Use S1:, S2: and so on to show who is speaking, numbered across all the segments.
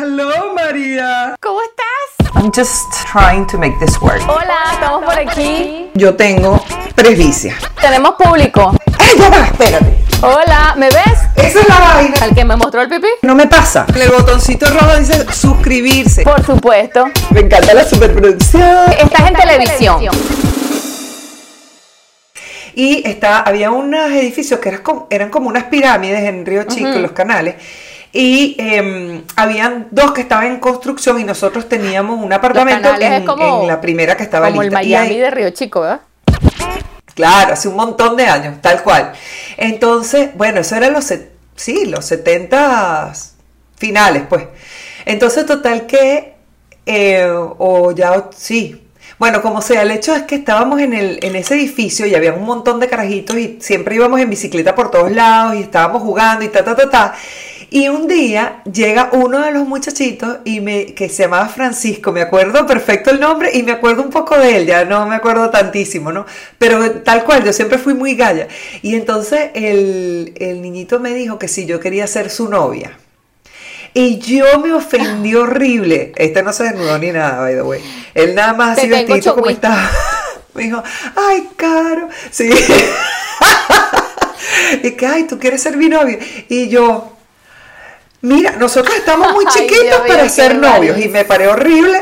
S1: Hello, María.
S2: ¿Cómo estás?
S1: I'm just trying to make this work.
S2: Hola, estamos por aquí.
S1: Yo tengo presbicia.
S2: Tenemos público.
S1: ¡Eh, ya va! Espérate.
S2: Hola, ¿me ves?
S1: Esa es la vaina.
S2: ¿Al que me mostró el pipí?
S1: No me pasa. En el botoncito rojo dice suscribirse.
S2: Por supuesto.
S1: Me encanta la superproducción.
S2: Estás en televisión.
S1: Y está, había unos edificios que eran como, eran como unas pirámides en Río Chico, en los canales. Y eh, habían dos que estaban en construcción y nosotros teníamos un apartamento en,
S2: como-
S1: la primera que estaba
S2: Como el
S1: lista. Y
S2: Miami
S1: ahí-
S2: de Río Chico, ¿verdad?
S1: Claro, hace un montón de años, tal cual. Entonces, bueno, eso eran los, sí, los 70 finales, pues. Entonces, total que, eh, o ya, sí. Bueno, como sea, el hecho es que estábamos en, el, en ese edificio y había un montón de carajitos y siempre íbamos en bicicleta por todos lados y estábamos jugando y ta, ta, ta, ta. Y un día llega uno de los muchachitos y me, que se llamaba Francisco, me acuerdo perfecto el nombre y me acuerdo un poco de él, ya no me acuerdo tantísimo, ¿no? Pero tal cual, yo siempre fui muy galla. Y entonces el, el niñito me dijo que si yo quería ser su novia. Y yo me ofendí horrible. Este no se desnudó ni nada, by the way. Él nada más
S2: Te
S1: así vestido como estaba. Me dijo, ay, caro. Sí. y que, ay, tú quieres ser mi novia. Y yo, mira, nosotros estamos muy chiquitos para ser novios. Y me paré horrible,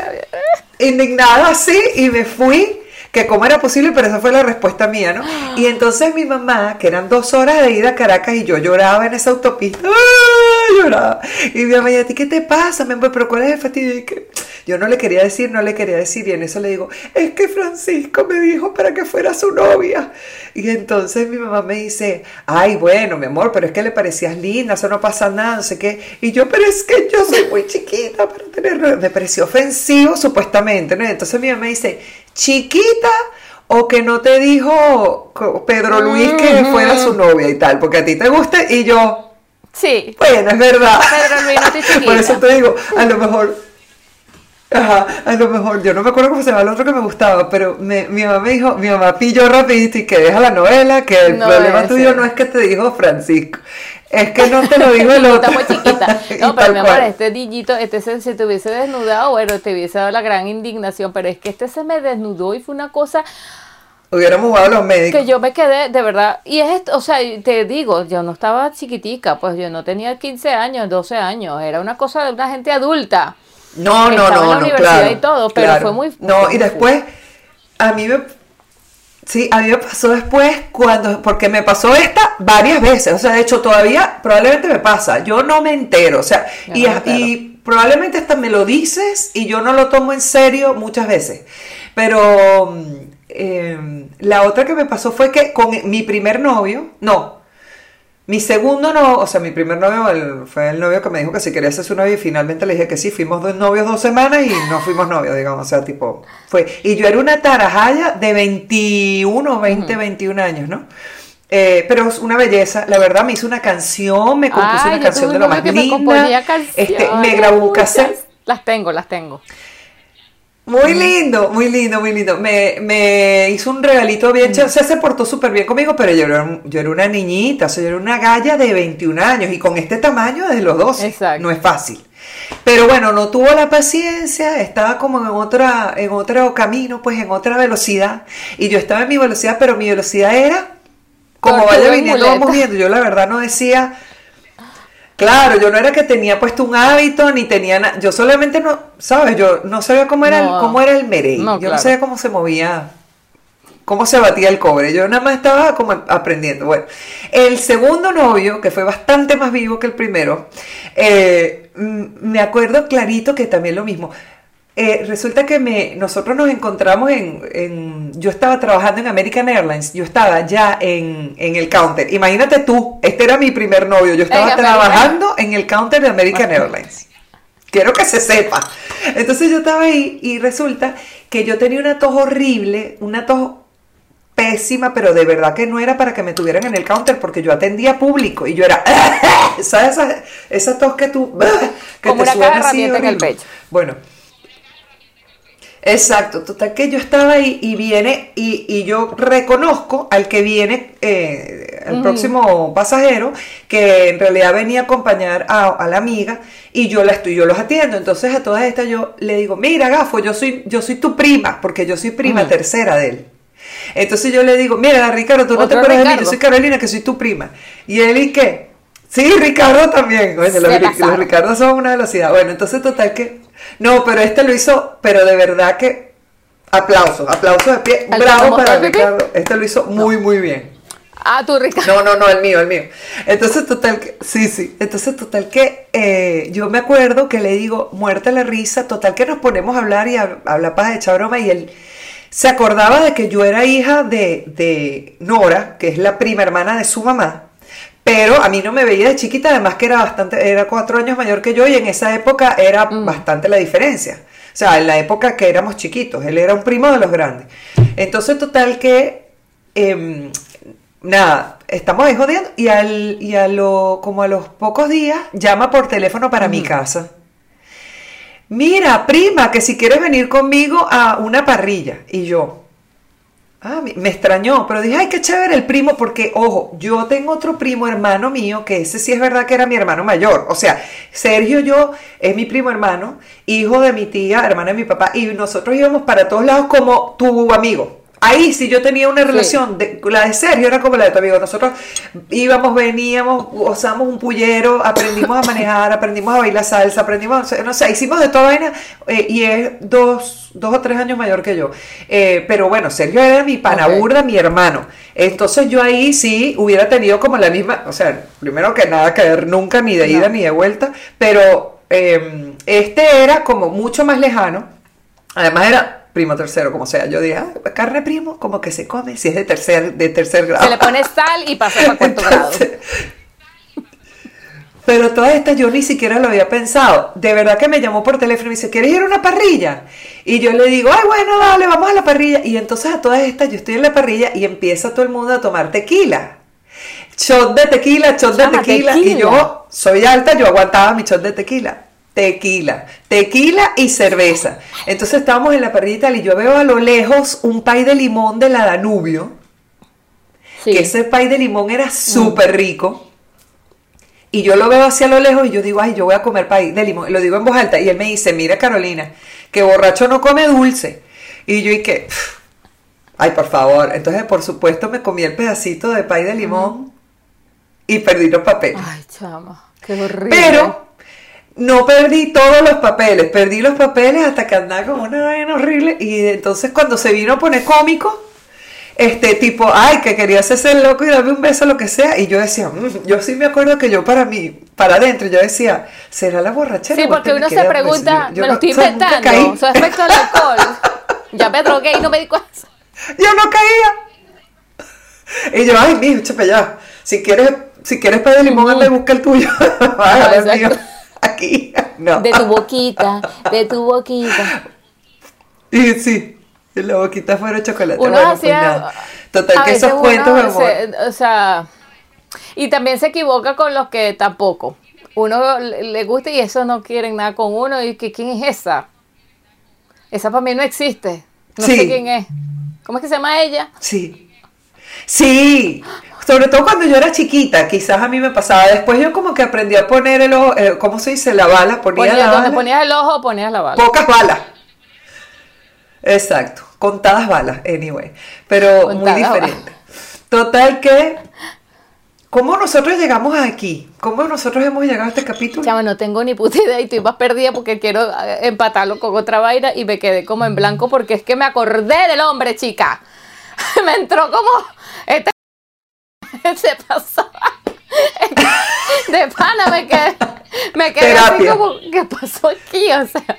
S1: indignada así, y me fui. Que cómo era posible, pero esa fue la respuesta mía, ¿no? Y entonces mi mamá, que eran dos horas de ida a Caracas, y yo lloraba en esa autopista, lloraba. Y mi mamá, ¿y a ti qué te pasa, mi amor? ¿Pero cuál es el fastidio? Y que yo no le quería decir, no le quería decir, y en eso le digo, es que Francisco me dijo para que fuera su novia. Y entonces mi mamá me dice, ay, bueno, mi amor, pero es que le parecías linda, eso no pasa nada, no sé qué. Y yo, pero es que yo soy muy chiquita para tener novia". Me pareció ofensivo, supuestamente, ¿no? Y entonces mi mamá me dice, chiquita o que no te dijo Pedro Luis que fuera su novia y tal, porque a ti te gusta y yo,
S2: Sí.
S1: bueno, es verdad.
S2: Pedro Luis, no estoy chiquita.
S1: Por eso te digo, a lo mejor, ajá, a lo mejor, yo no me acuerdo cómo se llama el otro que me gustaba, pero me- mi mamá me dijo, mi mamá pilló rapidito y que deja la novela, que el
S2: No
S1: problema tuyo no es que te dijo Francisco, es que no te lo dijo el
S2: Está
S1: otro.
S2: muy chiquita. No, pero mi amor, este niñito, este se, si te hubiese desnudado, bueno, te hubiese dado la gran indignación, pero es que este se me desnudó y fue una cosa
S1: Hubiéramos jugado a los médicos.
S2: que yo me quedé, de verdad, y es esto, o sea, te digo, yo no estaba chiquitica, pues yo no tenía 15 años, 12 años, era una cosa de una gente adulta.
S1: No, no, no,
S2: en la
S1: no,
S2: universidad
S1: claro,
S2: y todo, pero
S1: claro.
S2: fue muy-
S1: No, y después, a mí me... Sí, a mí me pasó después cuando, porque me pasó esta varias veces, o sea, de hecho todavía probablemente me pasa, yo no me entero, o sea, y,
S2: no me entero.
S1: y probablemente hasta me lo dices y yo no lo tomo en serio muchas veces, pero mm, eh, la otra que me pasó fue que con mi primer novio, no, mi segundo no, o sea, mi primer novio el- fue el novio que me dijo que si quería ser su novio y finalmente le dije que sí, fuimos dos novios dos semanas y no fuimos novios, digamos, o sea, tipo, fue, y yo era una tarajaya de 21, 20, 21 años, ¿no? Eh, pero es una belleza, la verdad me hizo una canción, me compuso
S2: Ay,
S1: una canción de lo más
S2: me
S1: linda,
S2: componía
S1: este, me grabó un cassette,
S2: Las tengo, las tengo.
S1: Muy lindo, muy lindo, muy lindo. Me, me hizo un regalito bien chévere. O sea, se portó súper bien conmigo, pero yo era, yo era una niñita, o sea, yo era una galla de 21 años y con este tamaño desde los 12.
S2: Exacto.
S1: No es fácil. Pero bueno, no tuvo la paciencia, estaba como en otra, en otro camino, pues en otra velocidad. Y yo estaba en mi velocidad, pero mi velocidad era como vaya
S2: en
S1: viniendo, vamos viendo. Yo la verdad no decía, Claro, yo no era que tenía puesto un hábito, ni tenía nada. Yo solamente no, ¿sabes? Yo no sabía cómo era,
S2: No.
S1: el, cómo era el merengue.
S2: No,
S1: yo no sabía cómo se movía, cómo se batía el cobre. Yo nada más estaba como aprendiendo. Bueno, el segundo novio, que fue bastante más vivo que el primero, eh, me acuerdo clarito que también lo mismo. Eh, resulta que me, nosotros nos encontramos en, en- Yo estaba trabajando en American Airlines, yo estaba ya en, en el counter. Imagínate tú, este era mi primer novio, yo estaba trabajando en el counter de American Airlines. Quiero que se sepa. Entonces yo estaba ahí y resulta que yo tenía una tos horrible, una tos pésima, pero de verdad que no era para que me tuvieran en el counter porque yo atendía público y yo era, ¿sabes? Esa, esa tos que tú, que
S2: Como
S1: te
S2: una caja de
S1: así
S2: herramienta en el pecho.
S1: Bueno. Exacto, total que yo estaba ahí y viene, y, y yo reconozco al que viene, eh, el próximo pasajero, que en realidad venía a acompañar a, a, la amiga, y yo la estoy, yo los atiendo. Entonces a todas estas yo le digo, mira, Gafo, yo soy, yo soy tu prima, porque yo soy prima tercera de él. Entonces yo le digo, mira, Ricardo, tú no te acuerdas de mí, yo soy Carolina, que soy tu prima. Y él, ¿y qué? Sí, Ricardo también. Bueno, los, los Ricardo son una velocidad. Bueno, entonces total que no, pero este lo hizo, pero de verdad que aplausos, aplausos de pie. Bravo para Ricardo. Este lo hizo muy, muy bien.
S2: Ah, tú, Ricardo.
S1: No, no, no, el mío, el mío. Entonces, total que, sí, sí. Entonces, total que eh, yo me acuerdo que le digo, muerta la risa, total que nos ponemos a hablar y a, a hablar para echar broma y él se acordaba de que yo era hija de, de Nora, que es la prima hermana de su mamá. Pero a mí no me veía de chiquita, además que era bastante, era cuatro años mayor que yo y en esa época era mm. bastante la diferencia. O sea, en la época que éramos chiquitos, él era un primo de los grandes. Entonces, total que, eh, nada, estamos ahí jodiendo y, al, y a lo, como a los pocos días llama por teléfono para mm. mi casa. Mira, prima, que si quieres venir conmigo a una parrilla. Y yo, Ah, me extrañó, pero dije, ay, qué chévere el primo, porque, ojo, yo tengo otro primo hermano mío, que ese sí es verdad que era mi hermano mayor. O sea, Sergio yo es mi primo hermano, hijo de mi tía, hermana de mi papá, y nosotros íbamos para todos lados como tu amigo. Ahí sí yo tenía una relación, de, la de Sergio era como la de tu amigo. Nosotros íbamos, veníamos, usamos un pullero, aprendimos a manejar, aprendimos a bailar salsa, aprendimos, no sé, hicimos de toda vaina eh, y es dos, dos o tres años mayor que yo. Eh, pero bueno, Sergio era mi panaburda, mi hermano. Entonces yo ahí sí hubiera tenido como la misma, o sea, primero que nada que ver nunca ni de ida ni de vuelta, pero em, este era como mucho más lejano. Además era primo tercero, como sea. Yo dije, ah, carne primo, como que se come, si es de tercer, de tercer grado.
S2: Se le pone sal y pasa para cuarto grado.
S1: Pero todas estas yo ni siquiera lo había pensado. De verdad que me llamó por teléfono y me dice, ¿quieres ir a una parrilla? Y yo le digo, ay, bueno, dale, vamos a la parrilla. Y entonces a todas estas yo estoy en la parrilla y empieza todo el mundo a tomar tequila. Shot de tequila, shot de tequila. tequila. Y yo soy alta, yo aguantaba mi shot de tequila tequila, tequila y cerveza. Entonces estábamos en la parrilla y yo veo a lo lejos un pay de limón de la Danubio, que ese pay de limón era súper rico. Y yo lo veo hacia lo lejos y yo digo, ay, yo voy a comer pay de limón. Y lo digo en voz alta. Y él me dice, mira Carolina, que borracho no come dulce. Y yo y que, ay, por favor. Entonces, por supuesto, me comí el pedacito de pay de limón y perdí los papeles.
S2: Ay, chama, qué horrible.
S1: Pero no perdí todos los papeles, perdí los papeles hasta que andaba como una vaina horrible y entonces cuando se vino a poner cómico, este tipo, ay, que quería hacerse el loco y darme un beso, lo que sea, y yo decía, mm", yo sí me acuerdo que yo para mí, para adentro, yo decía, ¿será la borrachera?
S2: Sí, porque uno se pregunta, me lo estoy inventando, su aspecto al alcohol, ya me drogué y no me di cuenta.
S1: Yo no caía. Y yo, ay, mijo, chepe ya, si quieres, si quieres pedir limón, anda y busca el tuyo. aquí. No.
S2: De tu boquita, de tu boquita.
S1: Y sí, la boquita fuera chocolate. Uno bueno, pues hacía, Total, que esos cuentos,
S2: o sea, y también se equivoca con los que tampoco. Uno le gusta y eso no quieren nada con uno. Y que quién es esa? Esa para mí no existe. No sé quién es. ¿Cómo es que se llama ella?
S1: Sí. Sí. Sobre todo cuando yo era chiquita, quizás a mí me pasaba. Después yo como que aprendí a poner el ojo, eh, ¿cómo se dice? La bala.
S2: Ponía la donde ponías el ojo, ponías la bala.
S1: Pocas balas. Exacto. Contadas balas, anyway. Pero muy diferente. Total que ¿Cómo nosotros llegamos aquí? ¿Cómo nosotros hemos llegado a este capítulo?
S2: Chama, no tengo ni puta idea y estoy más perdida porque quiero eh, empatarlo con otra vaina y me quedé como en blanco porque es que me acordé del hombre, chica. me entró como este se pasó. De pana me quedé, me quedé así como, ¿qué pasó aquí? O sea,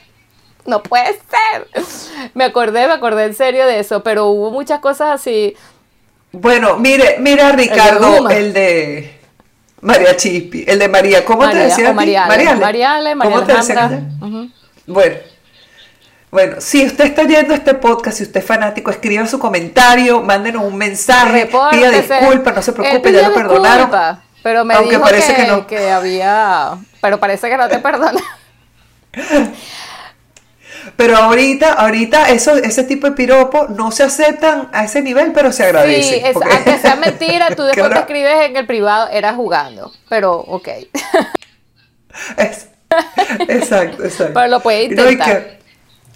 S2: no puede ser. Me acordé, me acordé en serio de eso, pero hubo muchas cosas así.
S1: Bueno, mire, mira Ricardo, el de, María Chispi, el de María, ¿cómo te decía?
S2: María María María ¿Cómo te decía?
S1: Bueno, bueno, si usted está oyendo este podcast, si usted es fanático, escriba su comentario, mándenos un mensaje, pida disculpas, no se preocupe, ya lo perdonaron.
S2: pero me dijo parece que, no. que había, pero parece que no te perdona.
S1: Pero ahorita, ahorita eso, ese tipo de piropos no se aceptan a ese nivel, pero se agradece.
S2: Sí, es,
S1: porque-
S2: aunque sea mentira, tú después te escribes en el privado, era jugando, pero ok.
S1: Es- exacto, exacto.
S2: Pero lo puede
S1: Y no,
S2: intentar.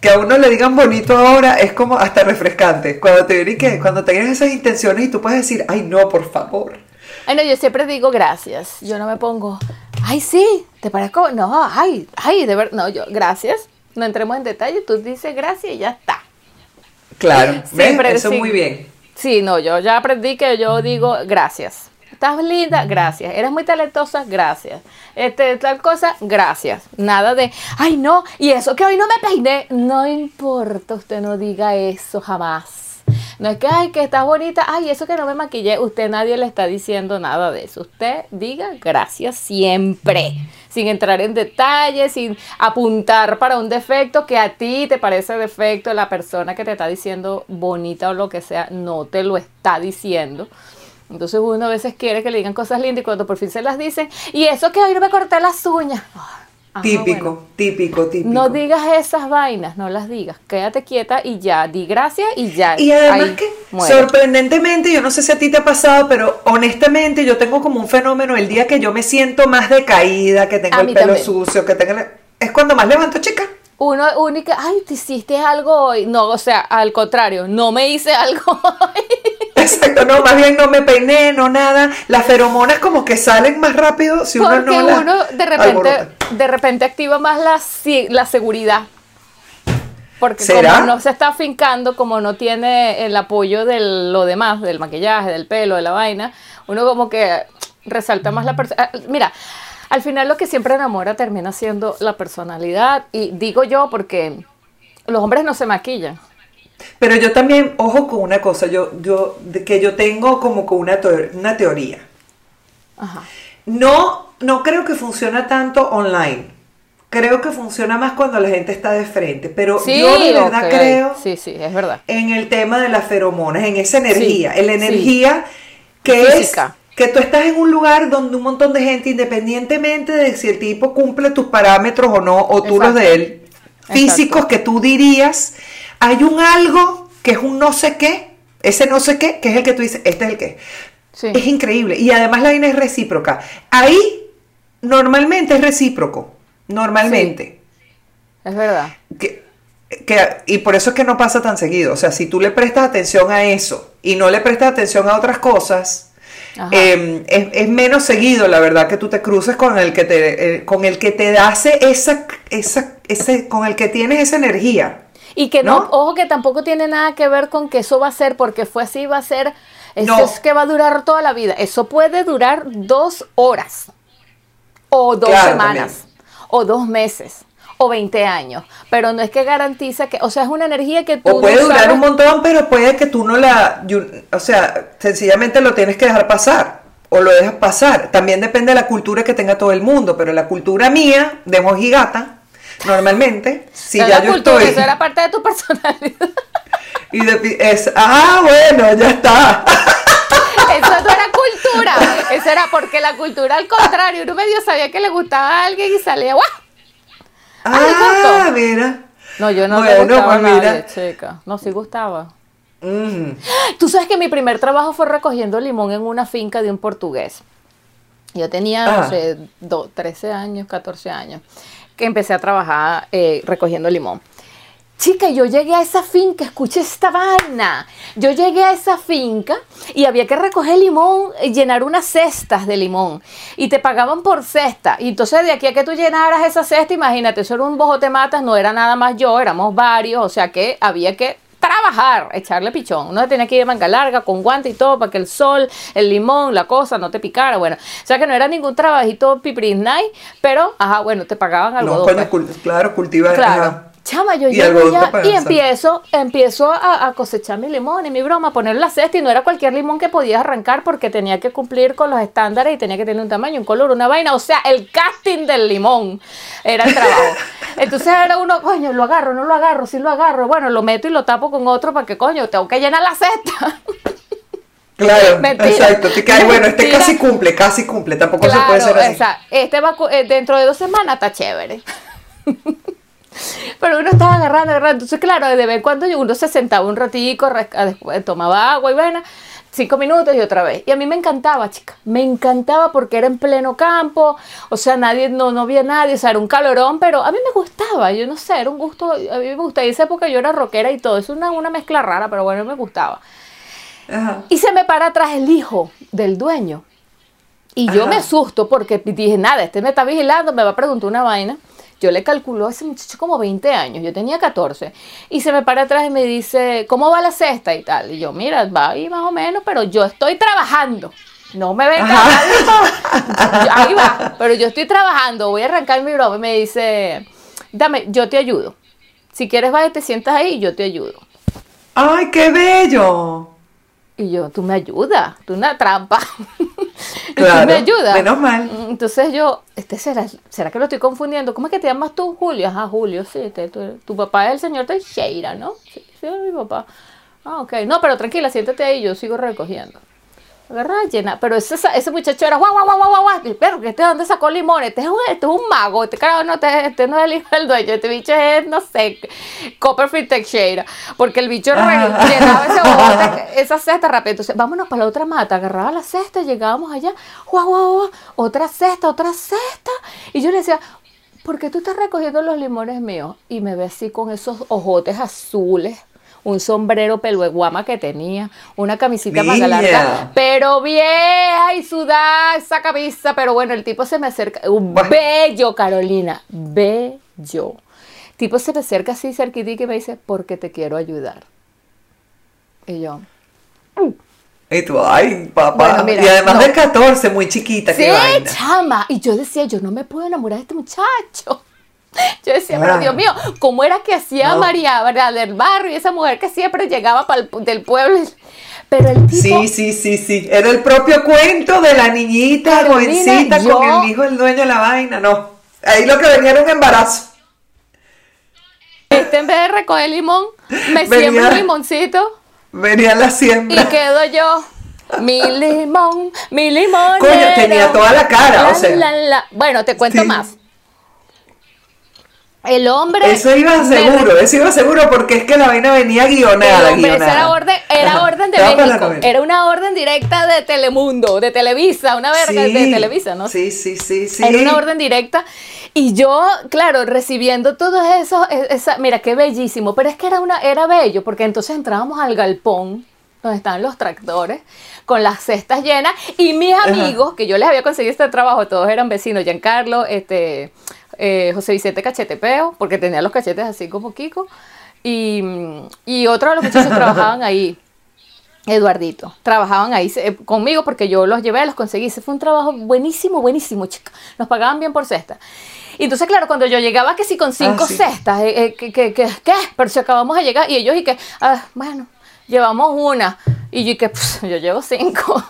S1: Que, a uno le digan bonito ahora es como hasta refrescante. Cuando te vienen que, cuando tengas esas intenciones y tú puedes decir, ay no, por favor.
S2: Ay, no, yo siempre digo gracias. Yo no me pongo, ay, sí, ¿te parezco? No, ay, ay, de verdad. No, yo, gracias. No entremos en detalle. Tú dices gracias y ya está.
S1: Claro, ¿ves?
S2: Siempre
S1: Eso
S2: sí.
S1: muy bien.
S2: Sí, no, yo ya aprendí que yo digo gracias. Estás linda, gracias. Eres muy talentosa, gracias. Este, tal cosa, gracias. Nada de, ay no, y eso que hoy no me peiné. No importa, usted no diga eso jamás. No es que, ay, que estás bonita, ay, eso que no me maquillé. Usted nadie le está diciendo nada de eso. Usted diga gracias siempre. Sin entrar en detalles, sin apuntar para un defecto que a ti te parece defecto. La persona que te está diciendo bonita o lo que sea, no te lo está diciendo. Entonces uno a veces quiere que le digan cosas lindas y cuando por fin se las dicen, y eso que hoy no me corté las uñas. Ah, ajá,
S1: típico,
S2: bueno.
S1: típico, típico.
S2: No digas esas vainas, no las digas. Quédate quieta y ya, di gracias y ya.
S1: Y además
S2: Ahí
S1: que
S2: muere.
S1: sorprendentemente, yo no sé si a ti te ha pasado, pero honestamente yo tengo como un fenómeno el día que yo me siento más decaída, que tengo
S2: A
S1: el pelo
S2: también.
S1: sucio, que tengo... Es cuando más levanto, chica.
S2: Uno única, ay, te hiciste algo hoy. No, o sea, al contrario, no me hice algo hoy.
S1: Exacto, no, más bien no me peiné, no nada. Las feromonas como que salen más rápido si uno
S2: Porque
S1: no las
S2: uno de repente,
S1: alborota.
S2: de repente activa más la, la seguridad. Porque
S1: ¿Será?
S2: como no se está afincando, como no tiene el apoyo de lo demás, del maquillaje, del pelo, de la vaina, uno como que resalta más la persona. Mira, al final lo que siempre enamora termina siendo la personalidad. Y digo yo porque los hombres no se maquillan.
S1: Pero yo también, ojo con una cosa, yo, yo, que yo tengo como con una, teo- una teoría.
S2: Ajá.
S1: No, no creo que funciona tanto online. Creo que funciona más cuando la gente está de frente. Pero
S2: Sí,
S1: yo de verdad creo
S2: Sí, sí, es verdad.
S1: en el tema de las feromonas, en esa energía, en la energía que
S2: Física.
S1: es que tú estás en un lugar donde un montón de gente, independientemente de si el tipo cumple tus parámetros o no, o tú los de él, físicos que tú dirías, hay un algo que es un no sé qué, ese no sé qué, que es el que tú dices, este es el que.
S2: Sí.
S1: Es increíble. Y además la vaina es recíproca. Ahí normalmente es recíproco. Normalmente.
S2: Es verdad.
S1: Que, que- y por eso es que no pasa tan seguido. O sea, si tú le prestas atención a eso y no le prestas atención a otras cosas, eh, es, es menos seguido, la verdad, que tú te cruces con el que te, eh, con el que te hace esa, esa, ese, con el que tienes esa energía.
S2: Y que no,
S1: ¿No?
S2: ojo que tampoco tiene nada que ver con que eso va a ser, porque fue así, va a ser, eso
S1: No.
S2: es que va a durar toda la vida. Eso puede durar dos horas, o dos
S1: Claro,
S2: semanas, o dos meses, o 20 años. Pero no es que garantiza que, o sea, es una energía que tú
S1: O puede
S2: no
S1: durar
S2: sabes-
S1: un montón, pero puede que tú no la, you- o sea, sencillamente lo tienes que dejar pasar o lo dejas pasar. También depende de la cultura que tenga todo el mundo, pero la cultura mía de mojigata, normalmente, si ya
S2: la
S1: yo
S2: cultura,
S1: estoy
S2: eso era parte de tu personalidad.
S1: y de es, ah, bueno, ya está.
S2: Eso no era cultura. Eso era porque la cultura, al contrario, uno medio sabía que le gustaba a alguien y salía, ¡guau! Ah,
S1: mira.
S2: No, yo no
S1: Bueno,
S2: le gustaba
S1: pues
S2: nadie, chica. No, sí gustaba.
S1: Mm.
S2: Tú sabes que mi primer trabajo fue recogiendo limón en una finca de un portugués. Yo tenía, no
S1: Ah.
S2: sé, do- 13 años, 14 años, que empecé a trabajar eh, recogiendo limón. Chica, yo llegué a esa finca, escuché esta vaina. Yo llegué a esa finca y había que recoger limón, eh, llenar unas cestas de limón. Y te pagaban por cesta. Y entonces de aquí a que tú llenaras esa cesta, imagínate, eso era un bojote matas, no era nada más yo, éramos varios. O sea que había que trabajar, echarle pichón. Uno tenía que ir de manga larga, con guante y todo, para que el sol, el limón, la cosa no te picara. Bueno, o sea que no era ningún trabajito pipiris night, pero, ajá, bueno, te pagaban algo.
S1: No, claro, cultiva.
S2: Claro.
S1: ajá.
S2: Chama, yo
S1: Y
S2: llego ya y empiezo, empiezo a, a cosechar mi limón y mi broma, a poner la cesta y no era cualquier limón que podías arrancar porque tenía que cumplir con los estándares y tenía que tener un tamaño, un color, una vaina, o sea, el casting del limón era el trabajo. Entonces era uno, coño, lo agarro, no lo agarro, sí lo agarro, bueno, lo meto y lo tapo con otro para que, coño, tengo que llenar la cesta.
S1: Claro,
S2: Mentira.
S1: exacto. Te cae, bueno, este
S2: Mentira.
S1: casi cumple, casi cumple. Tampoco se puede ser así.
S2: esa- este va, eh, dentro de dos semanas está chévere. Pero uno estaba agarrando, agarrando. Entonces, claro, de vez en cuando uno se sentaba un ratico, después tomaba agua y bueno, cinco minutos y otra vez. Y a mí me encantaba, chica. Me encantaba porque era en pleno campo, o sea, nadie, no, no había nadie, o sea, era un calorón, pero a mí me gustaba, yo no sé, era un gusto, a mí me gustaba. Y esa época yo era rockera y todo, es una, una mezcla rara, pero bueno, me gustaba. Y se me para atrás el hijo del dueño. Y yo me asusto porque dije, nada, este me está vigilando, me va a preguntar una vaina. Yo le calculo a ese muchacho como 20 años, yo tenía 14. Y se me para atrás y me dice, ¿cómo va la cesta y tal? Y yo, mira, va ahí más o menos, pero yo estoy trabajando. No me venga Ahí va, pero yo estoy trabajando, voy a arrancar mi broma. Y me dice, dame, yo te ayudo. Si quieres, va y te sientas ahí y yo te ayudo.
S1: ¡Ay, qué bello!
S2: Y yo, tú me ayudas, tú una trampa.
S1: Claro, me ayudas. Menos mal.
S2: Entonces yo, este será, ¿será que lo estoy confundiendo? ¿Cómo es que te llamas tú, Julio? Ajá, Julio, sí. tu, papá es el señor Teixeira, ¿no? Sí, sí, es mi papá. Ah, ok. No, pero tranquila, siéntate ahí, yo sigo recogiendo. ¿Verdad? Llena. Pero ese, ese muchacho era guau, guau, guau, guau, guau. Pero que este dónde sacó limones. Este es un, este es un mago. Este carajo no, este, este no es el hijo del dueño. Este bicho es, no sé, Copperfield Teixeira. Porque el bicho llenaba ese bote, esa cesta rápido. Entonces, vámonos para la otra mata. Agarraba la cesta, llegábamos allá. Guau, guau, guau. Otra cesta, otra cesta. Y yo le decía, ¿por qué tú estás recogiendo los limones míos? Y me ve así con esos ojotes azules un sombrero pelueguama que tenía, una camisita más larga, pero vieja y sudada esa camisa, pero bueno, el tipo se me acerca, un bello Carolina, bello. El tipo se me acerca así cerquita y me dice, porque te quiero ayudar. Y yo,
S1: y tú, ay, papá. y además de 14, muy chiquita.
S2: Sí, chama. Y yo decía, yo no me puedo enamorar de este muchacho. Yo decía, pero Dios mío, ¿cómo era que hacía María, verdad, del barrio y esa mujer que siempre llegaba para del pueblo? Pero el tipo,
S1: Sí, sí, sí, sí. Era el propio cuento de la niñita jovencita con el hijo del dueño de la vaina, no. Ahí lo que venía era un embarazo.
S2: Este en vez de recoger limón, me siembra un limoncito.
S1: Venía la siembra.
S2: Y quedo yo. Mi limón, mi limón.
S1: Coño, tenía toda la cara, o sea.
S2: Bueno, te cuento más. El hombre.
S1: Eso iba seguro, eso iba seguro porque es que la vaina venía guionada. El hombre,
S2: era orden, era orden de México. Era una orden directa de Telemundo, de Televisa, una verga de Televisa, ¿no?
S1: Sí, sí, sí, sí.
S2: Era una orden directa. Y yo, claro, recibiendo todo eso, e, esa, mira qué bellísimo. Pero es que era una, era bello, porque entonces entrábamos al galpón donde estaban los tractores, con las cestas llenas, y mis amigos, que yo les había conseguido este trabajo, todos eran vecinos, Giancarlo, este, eh, José Vicente Cachetepeo, porque tenía los cachetes así como Kiko, y, y otros de los muchachos trabajaban ahí. Eduardito, trabajaban ahí eh, conmigo porque yo los llevé, los conseguí. Ese fue un trabajo buenísimo, buenísimo, chica. Nos pagaban bien por cesta. Y entonces, claro, cuando yo llegaba que sí con cinco ah, cestas, eh, que, que, que, ¿qué? Pero si acabamos de llegar, y ellos y que, ah, bueno, llevamos una. Y yo y que, yo llevo cinco.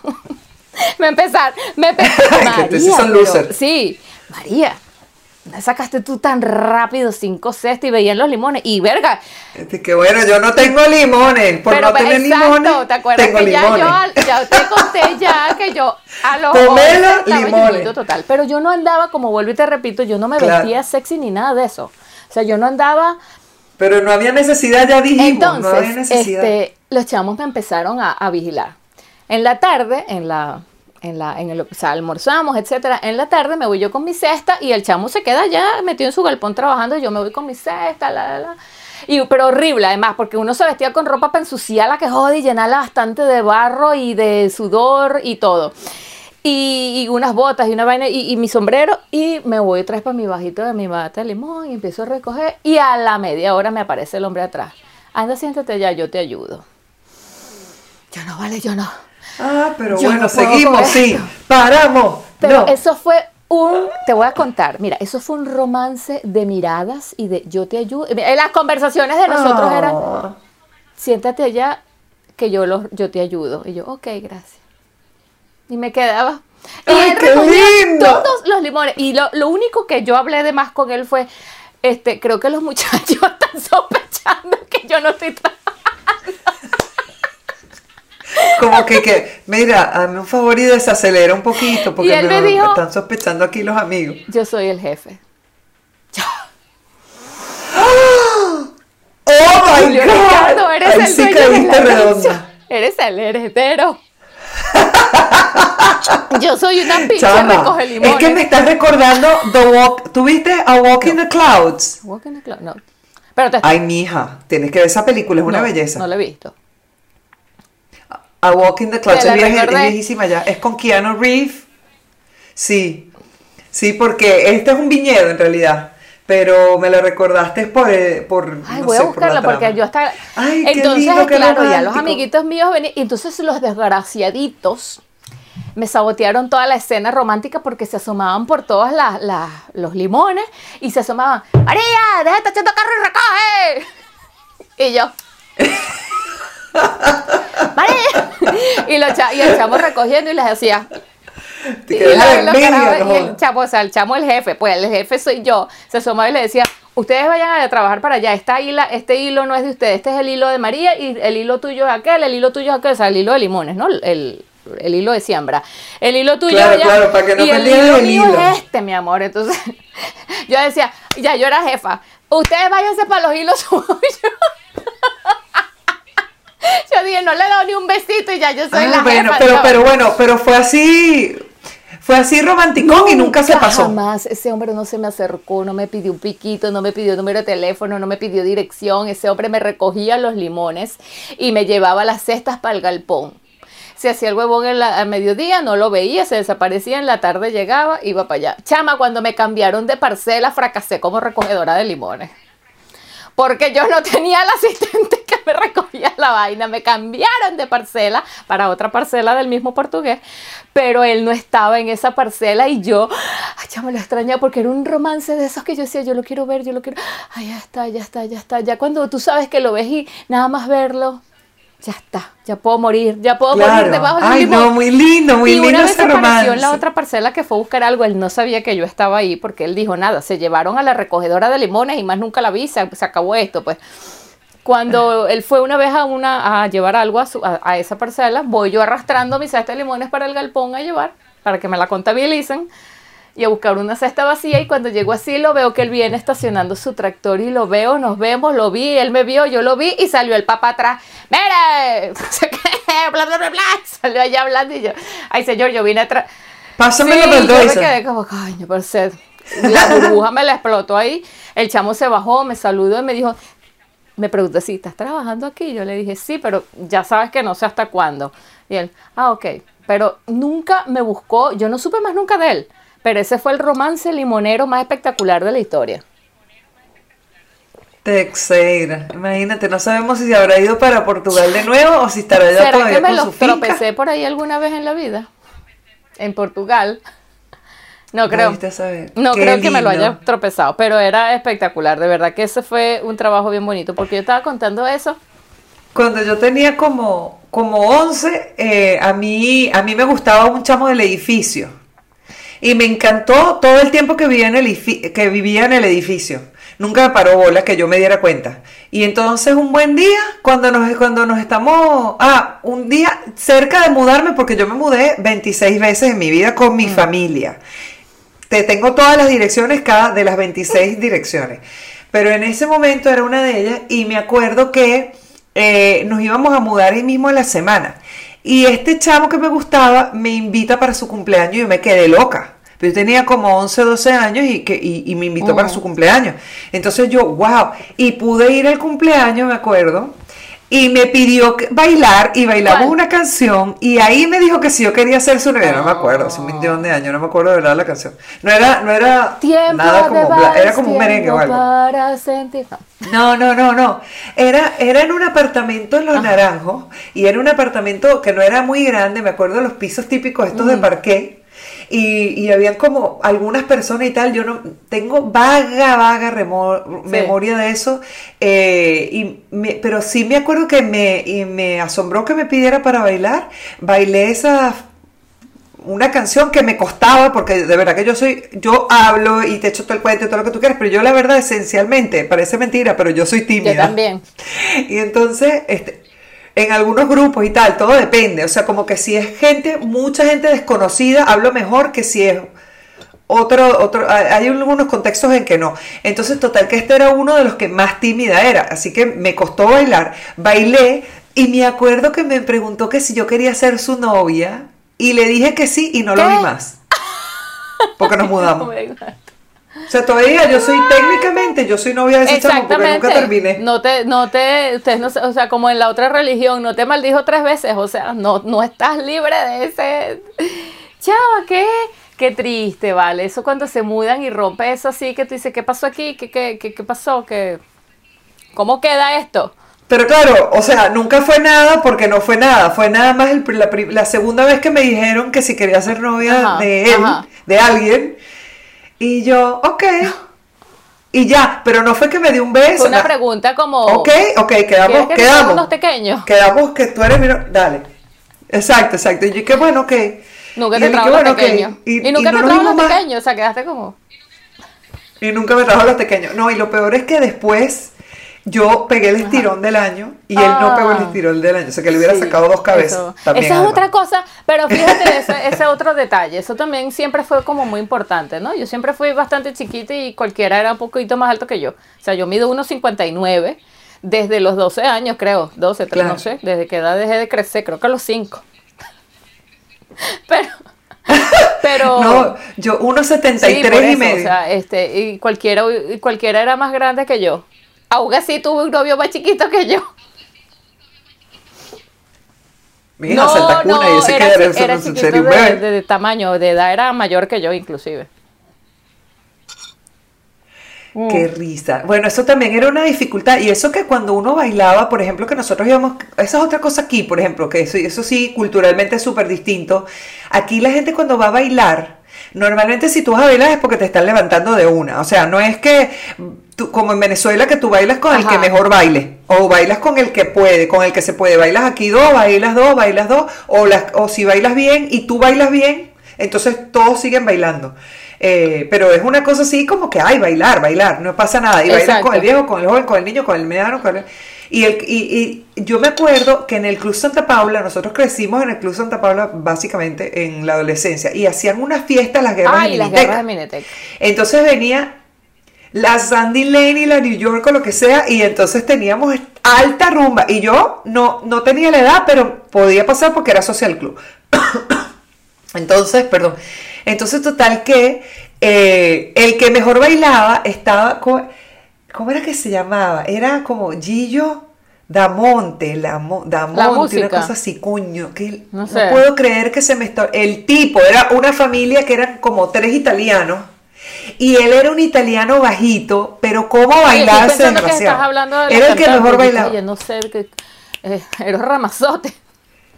S2: me empezaron, me empezaron. María, sí, María, sacaste tú tan rápido cinco cestas y veían los limones? Y verga.
S1: Este, que bueno, yo no tengo limones. Por no tener limones.
S2: ¿Te acuerdas que ya yo ya te conté ya que yo a los
S1: limones.
S2: total. Pero yo no andaba, como vuelvo y te repito, yo no me vestía sexy ni nada de eso. O sea, yo no andaba.
S1: Pero no había necesidad, ya dijimos.
S2: Entonces,
S1: no había necesidad. Este,
S2: los chamos me empezaron a, a vigilar. En la tarde, en la en la, en el, o almorzamos, etcétera. En la tarde me voy yo con mi cesta y el chamo se queda ya metido en su galpón trabajando y yo me voy con mi cesta, la, la, Y, pero horrible además, porque uno se vestía con ropa para ensuciarla que jode y llenarla bastante de barro y de sudor y todo. Y, unas botas y una vaina y, mi sombrero y me voy otra vez para mi bajito de mi bata de limón y empiezo a recoger y a la media hora me aparece el hombre atrás. Anda, siéntate ya, yo te ayudo. Yo no, vale, yo no.
S1: Ah, pero bueno, seguimos, sí, paramos.
S2: Pero eso fue un, te voy a contar, mira, eso fue un romance de miradas y de yo te ayudo. Las conversaciones de nosotros eran, ah. siéntate allá que yo, los, yo te ayudo. Y yo, ok, gracias. Y me quedaba.
S1: ¡Ay, qué lindo!
S2: Todos los limones. Y lo, lo, único que yo hablé de más con él fue, este, creo que los muchachos están sospechando que yo no estoy trabajando.
S1: Como que, que, mira, hazme un favor y desacelera un poquito porque me, están sospechando aquí los amigos.
S2: Yo soy el jefe.
S1: Hoy
S2: el
S1: sí
S2: dueño de la
S1: redonda.
S2: Eres el heredero. Yo soy una pinche
S1: Chama,
S2: recoge limones.
S1: es que me estás recordando The Walk. ¿Tuviste A Walk in the Clouds?
S2: Walk in the cloud, No. Pero te
S1: Ay, mija, tienes que ver esa película, es una belleza.
S2: No la he visto.
S1: A Walk in the Clouds es, vieja- es
S2: recordé.
S1: viejísima ya. Es con Keanu Reeves. Sí, sí, porque este es un viñedo en realidad. Pero me la recordaste por. eh, por
S2: Ay,
S1: no
S2: voy
S1: sé,
S2: a buscarla
S1: la
S2: porque yo hasta.
S1: Ay, qué
S2: entonces,
S1: lindo, qué
S2: claro, ya los amiguitos míos venían. y Entonces los desgraciaditos me sabotearon toda la escena romántica porque se asomaban por todos las- las- los limones y se asomaban. ¡María! ¡Deja de estar echando carro y recoge! Y yo. ¡María! Y, los y el chamo recogiendo y les Y, la- los y el chamo, o sea, el chamo el jefe, pues el jefe soy yo, se asomaba y le decía, ustedes vayan a trabajar para allá, esta hila, este hilo no es de ustedes, este es el hilo de María y el hilo tuyo es aquel, el hilo tuyo es aquel, o sea, el hilo de limones, ¿no? El, el hilo de siembra. El hilo tuyo
S1: Claro,
S2: ya-
S1: claro, para que no
S2: y el hilo
S1: el
S2: mío
S1: hilo.
S2: es este, mi amor. Entonces, yo decía, ya yo era jefa, ustedes váyanse para los hilos suyos. Yo dije, no le he dado ni un besito y ya yo soy
S1: Ah,
S2: la
S1: bueno,
S2: jefa.
S1: pero, pero bueno, pero fue así. Fue así romanticón y nunca se pasó.
S2: Jamás, ese hombre no se me acercó, no me pidió un piquito, no me pidió número de teléfono, no me pidió dirección. Ese hombre me recogía los limones y me llevaba las cestas para el galpón. Se hacía el huevón en la, a mediodía, no lo veía, se desaparecía, en la tarde llegaba, iba para allá. Chama, cuando me cambiaron de parcela, fracasé como recogedora de limones. Porque yo no tenía el asistente que me recogía la vaina. Me cambiaron de parcela para otra parcela del mismo portugués. Pero él no estaba en esa parcela y yo, ay, ya me lo extrañaba porque era un romance de esos que yo decía, yo lo quiero ver, yo lo quiero. Ay, ya está, ya está, ya está. Ya cuando tú sabes que lo ves y nada más verlo, ya está, ya puedo morir, ya puedo morir debajo del
S1: Ay, no, muy lindo, muy
S2: y
S1: lindo
S2: una vez
S1: ese
S2: apareció en la otra parcela que fue a buscar algo, él no sabía que yo estaba ahí porque él dijo nada, se llevaron a la recogedora de limones y más nunca la vi, se, se acabó esto, pues. Cuando él fue una vez a una a llevar algo a, su- a, a esa parcela, voy yo arrastrando mi cesta de limones para el galpón a llevar, para que me la contabilicen y a buscar una cesta vacía y cuando llego así lo veo que él viene estacionando su tractor y lo veo, nos vemos, lo vi, él me vio, yo lo vi y salió el papá atrás, mire, bla, bla, bla, bla, salió allá hablando y yo, ay señor, yo vine atrás.
S1: Pásame
S2: Sí,
S1: la
S2: yo me quedé como, coño, ser. La burbuja me la explotó ahí. El chamo se bajó, me saludó y me dijo, me preguntó si estás trabajando aquí. Yo le dije, sí, pero ya sabes que no sé hasta cuándo. Y él, ah, ok. Pero nunca me buscó, yo no supe más nunca de él. Pero ese fue el romance limonero más espectacular de la historia.
S1: Teixeira. Imagínate, no sabemos si se habrá ido para Portugal de nuevo o si estará allá
S2: ¿Será
S1: todavía
S2: que me
S1: con
S2: los
S1: su finca.
S2: tropecé por ahí alguna vez en la vida? En Portugal. No creo. No
S1: Qué
S2: creo que me lo haya tropezado, pero era espectacular. De verdad que ese fue un trabajo bien bonito, porque yo estaba contando eso.
S1: Cuando yo tenía como, como 11, eh, a, mí, a mí me gustaba un chamo del edificio. Y me encantó todo el tiempo que vivía en el, que vivía en el edificio. Nunca me paró bola que yo me diera cuenta. Y entonces un buen día, cuando nos, cuando nos estamos... Ah, un día cerca de mudarme, porque yo me mudé 26 veces en mi vida con mi familia. Te tengo todas las direcciones, cada de las 26 direcciones. Pero en ese momento era una de ellas y me acuerdo que eh, nos íbamos a mudar ahí mismo en la semana. Y este chamo que me gustaba me invita para su cumpleaños y yo me quedé loca. Pero yo tenía como 11, 12 años y, que, y, y me invitó para su cumpleaños. Entonces yo, wow, y pude ir al cumpleaños, me acuerdo. Y me pidió bailar y bailamos
S2: ¿Cuál?
S1: una canción y ahí me dijo que si yo quería ser su novia, no me acuerdo, hace un millón de años, no me acuerdo de verdad la canción. No era, no era
S2: Tiempo
S1: nada como,
S2: vals,
S1: era como un merengue o algo.
S2: para sentir-
S1: No,
S2: no.
S1: no, no. Era, era en un apartamento en Los Naranjos y era un apartamento que no era muy grande, me acuerdo de los pisos típicos estos de parqué. Y, y habían como algunas personas y tal, yo no tengo vaga, vaga memoria de eso, eh, y me- pero sí me acuerdo que me, y me asombró que me pidiera para bailar, bailé esa una canción que me costaba, porque de verdad que yo soy, yo hablo y te echo todo el cuento y todo lo que tú quieras, pero yo la verdad esencialmente, parece mentira, pero yo soy tímida.
S2: Yo también.
S1: Y entonces, este, en algunos grupos y tal, todo depende, o sea, como que si es gente, mucha gente desconocida, hablo mejor que si es otro, otro, hay algunos contextos en que no. Entonces, total que este era uno de los que más tímida era, así que me costó bailar. Bailé y me acuerdo que me preguntó que si yo quería ser su novia y le dije que sí y no lo vi más. Porque nos mudamos. Oh o sea, todavía yo soy técnicamente, yo soy novia de ese chamo porque nunca terminé.
S2: No te, no te, ustedes no, o sea, como en la otra religión, no te maldijo tres veces, o sea, no, no estás libre de ese. Chava, ¿qué? Qué triste, vale. Eso cuando se mudan y rompe eso así, que tú dices, ¿qué pasó aquí? ¿Qué, qué, qué, qué pasó? ¿Qué, ¿Cómo queda esto?
S1: Pero claro, o sea, nunca fue nada porque no fue nada. Fue nada más la, segunda vez que me dijeron que si quería ser novia de él, de alguien. Y yo, ok. Y ya, pero no fue que me dio un beso.
S2: Fue una pregunta como.
S1: Ok, ok, quedamos.
S2: Que
S1: quedamos.
S2: Los pequeños?
S1: Quedamos que tú eres mi. Dale. Exacto, exacto. Y yo, qué bueno, ok.
S2: Nunca te trajo los pequeños. Y, nunca te trajo los pequeños, o sea, quedaste como.
S1: Y nunca me trajo los pequeños. No, y lo peor es que después yo pegué el estirón del año y él no pegó el ah. estirón del año, o sea que le hubiera sacado dos cabezas.
S2: Esa es otra cosa, pero fíjate ese, ese, otro detalle, eso también siempre fue como muy importante, ¿no? Yo siempre fui bastante chiquita y cualquiera era un poquito más alto que yo. O sea, yo mido 1,59 desde los 12 años, creo, 12, 13, no sé, desde que edad dejé de crecer, creo que a los 5. pero... Pero.
S1: No, yo 1,73 y medio. O
S2: sea, este, y cualquiera, y cualquiera era más grande que yo. Aún así tuve un novio más chiquito que yo.
S1: Mira, no, no, y ese era, que era, chiquito
S2: de, de, tamaño, de edad era mayor que yo inclusive.
S1: Qué mm. risa. Bueno, eso también era una dificultad. Y eso que cuando uno bailaba, por ejemplo, que nosotros íbamos, esa es otra cosa aquí, por ejemplo, que eso, eso sí, culturalmente es súper distinto. Aquí la gente cuando va a bailar, normalmente si tú vas a bailar es porque te están levantando de una. O sea, no es que como en Venezuela, que tú bailas con el que mejor baile, o bailas con el que puede, con el que se puede. Bailas aquí dos, bailas dos, bailas dos, o, las, o si bailas bien y tú bailas bien, entonces todos siguen bailando. Eh, pero es una cosa así como que, ay, bailar, bailar, no pasa nada. Y bailas con el viejo, con el joven, con el niño, con el mediano, con el... Y, el, y, y, yo me acuerdo que en el Club Santa Paula, nosotros crecimos en el Club Santa Paula básicamente en la adolescencia, y hacían unas fiestas, las guerras
S2: Ay, las guerras de Minitec.
S1: Entonces venía la Sandy Lane y la New York o lo que sea, y entonces teníamos alta rumba. Y yo no, no tenía la edad, pero podía pasar porque era social club. entonces, perdón. Entonces, total que eh, el que mejor bailaba estaba. ¿cómo, era que se llamaba? Era como Gillo. Damonte, la, Damonte, una cosa así, cuño, que no, no, puedo creer que se me está... El tipo, era una familia que eran como tres italianos, y él era un italiano bajito, pero cómo bailaba ese
S2: demasiado.
S1: era el que mejor bailaba.
S2: Oye, no sé, que, eh, era Ramazote.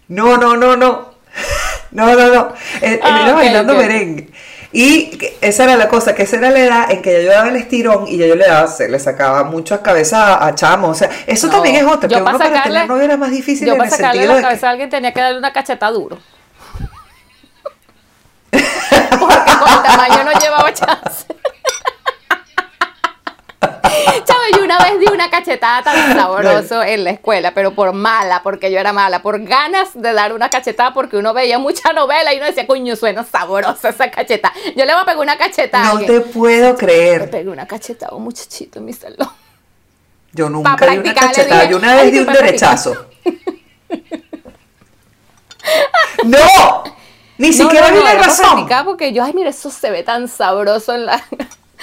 S1: No, no, no, no. No, no, no. Él, ah, era bailando merengue. Y esa era la cosa, que esa era la edad en que yo daba el estirón y yo le daba, se le sacaba muchas cabezas a, Chamo. O sea, eso también es otra, que uno para, tener novio era más difícil.
S2: Yo para sacarle la cabeza a alguien tenía que darle una cacheta duro. Porque con el tamaño no llevaba chance. Chavo, yo una vez di una cachetada tan sabroso en la escuela, pero por mala, porque yo era mala, por ganas de dar una cachetada, porque uno veía mucha novela y uno decía, coño, suena sabrosa esa cacheta. Yo le voy a pegar una cachetada.
S1: No te puedo creer.
S2: Le pegué una cachetada a un muchachito en mi salón.
S1: Yo nunca di una cachetada, yo una vez di un derechazo. ¡No! Ni siquiera no, no, razón.
S2: Porque yo, ay, mira, eso se ve tan sabroso en la,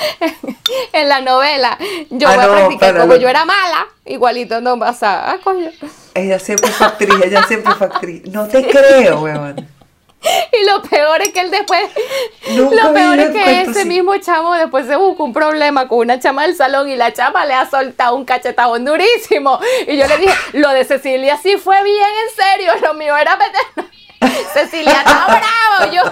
S2: en la novela. Yo ah, voy a practicar. Como yo era mala, igualito no pasa. Ah, coño.
S1: Ella siempre fue actriz, ella siempre fue actriz. No te creo, weón.
S2: Y lo peor es que él después, lo peor es que ese mismo chamo después se buscó un problema con una chama del salón y la chama le ha soltado un cachetado durísimo. Y yo le dije, lo de Cecilia sí fue bien en serio, lo mío era meter Cecilia está bravo, yo.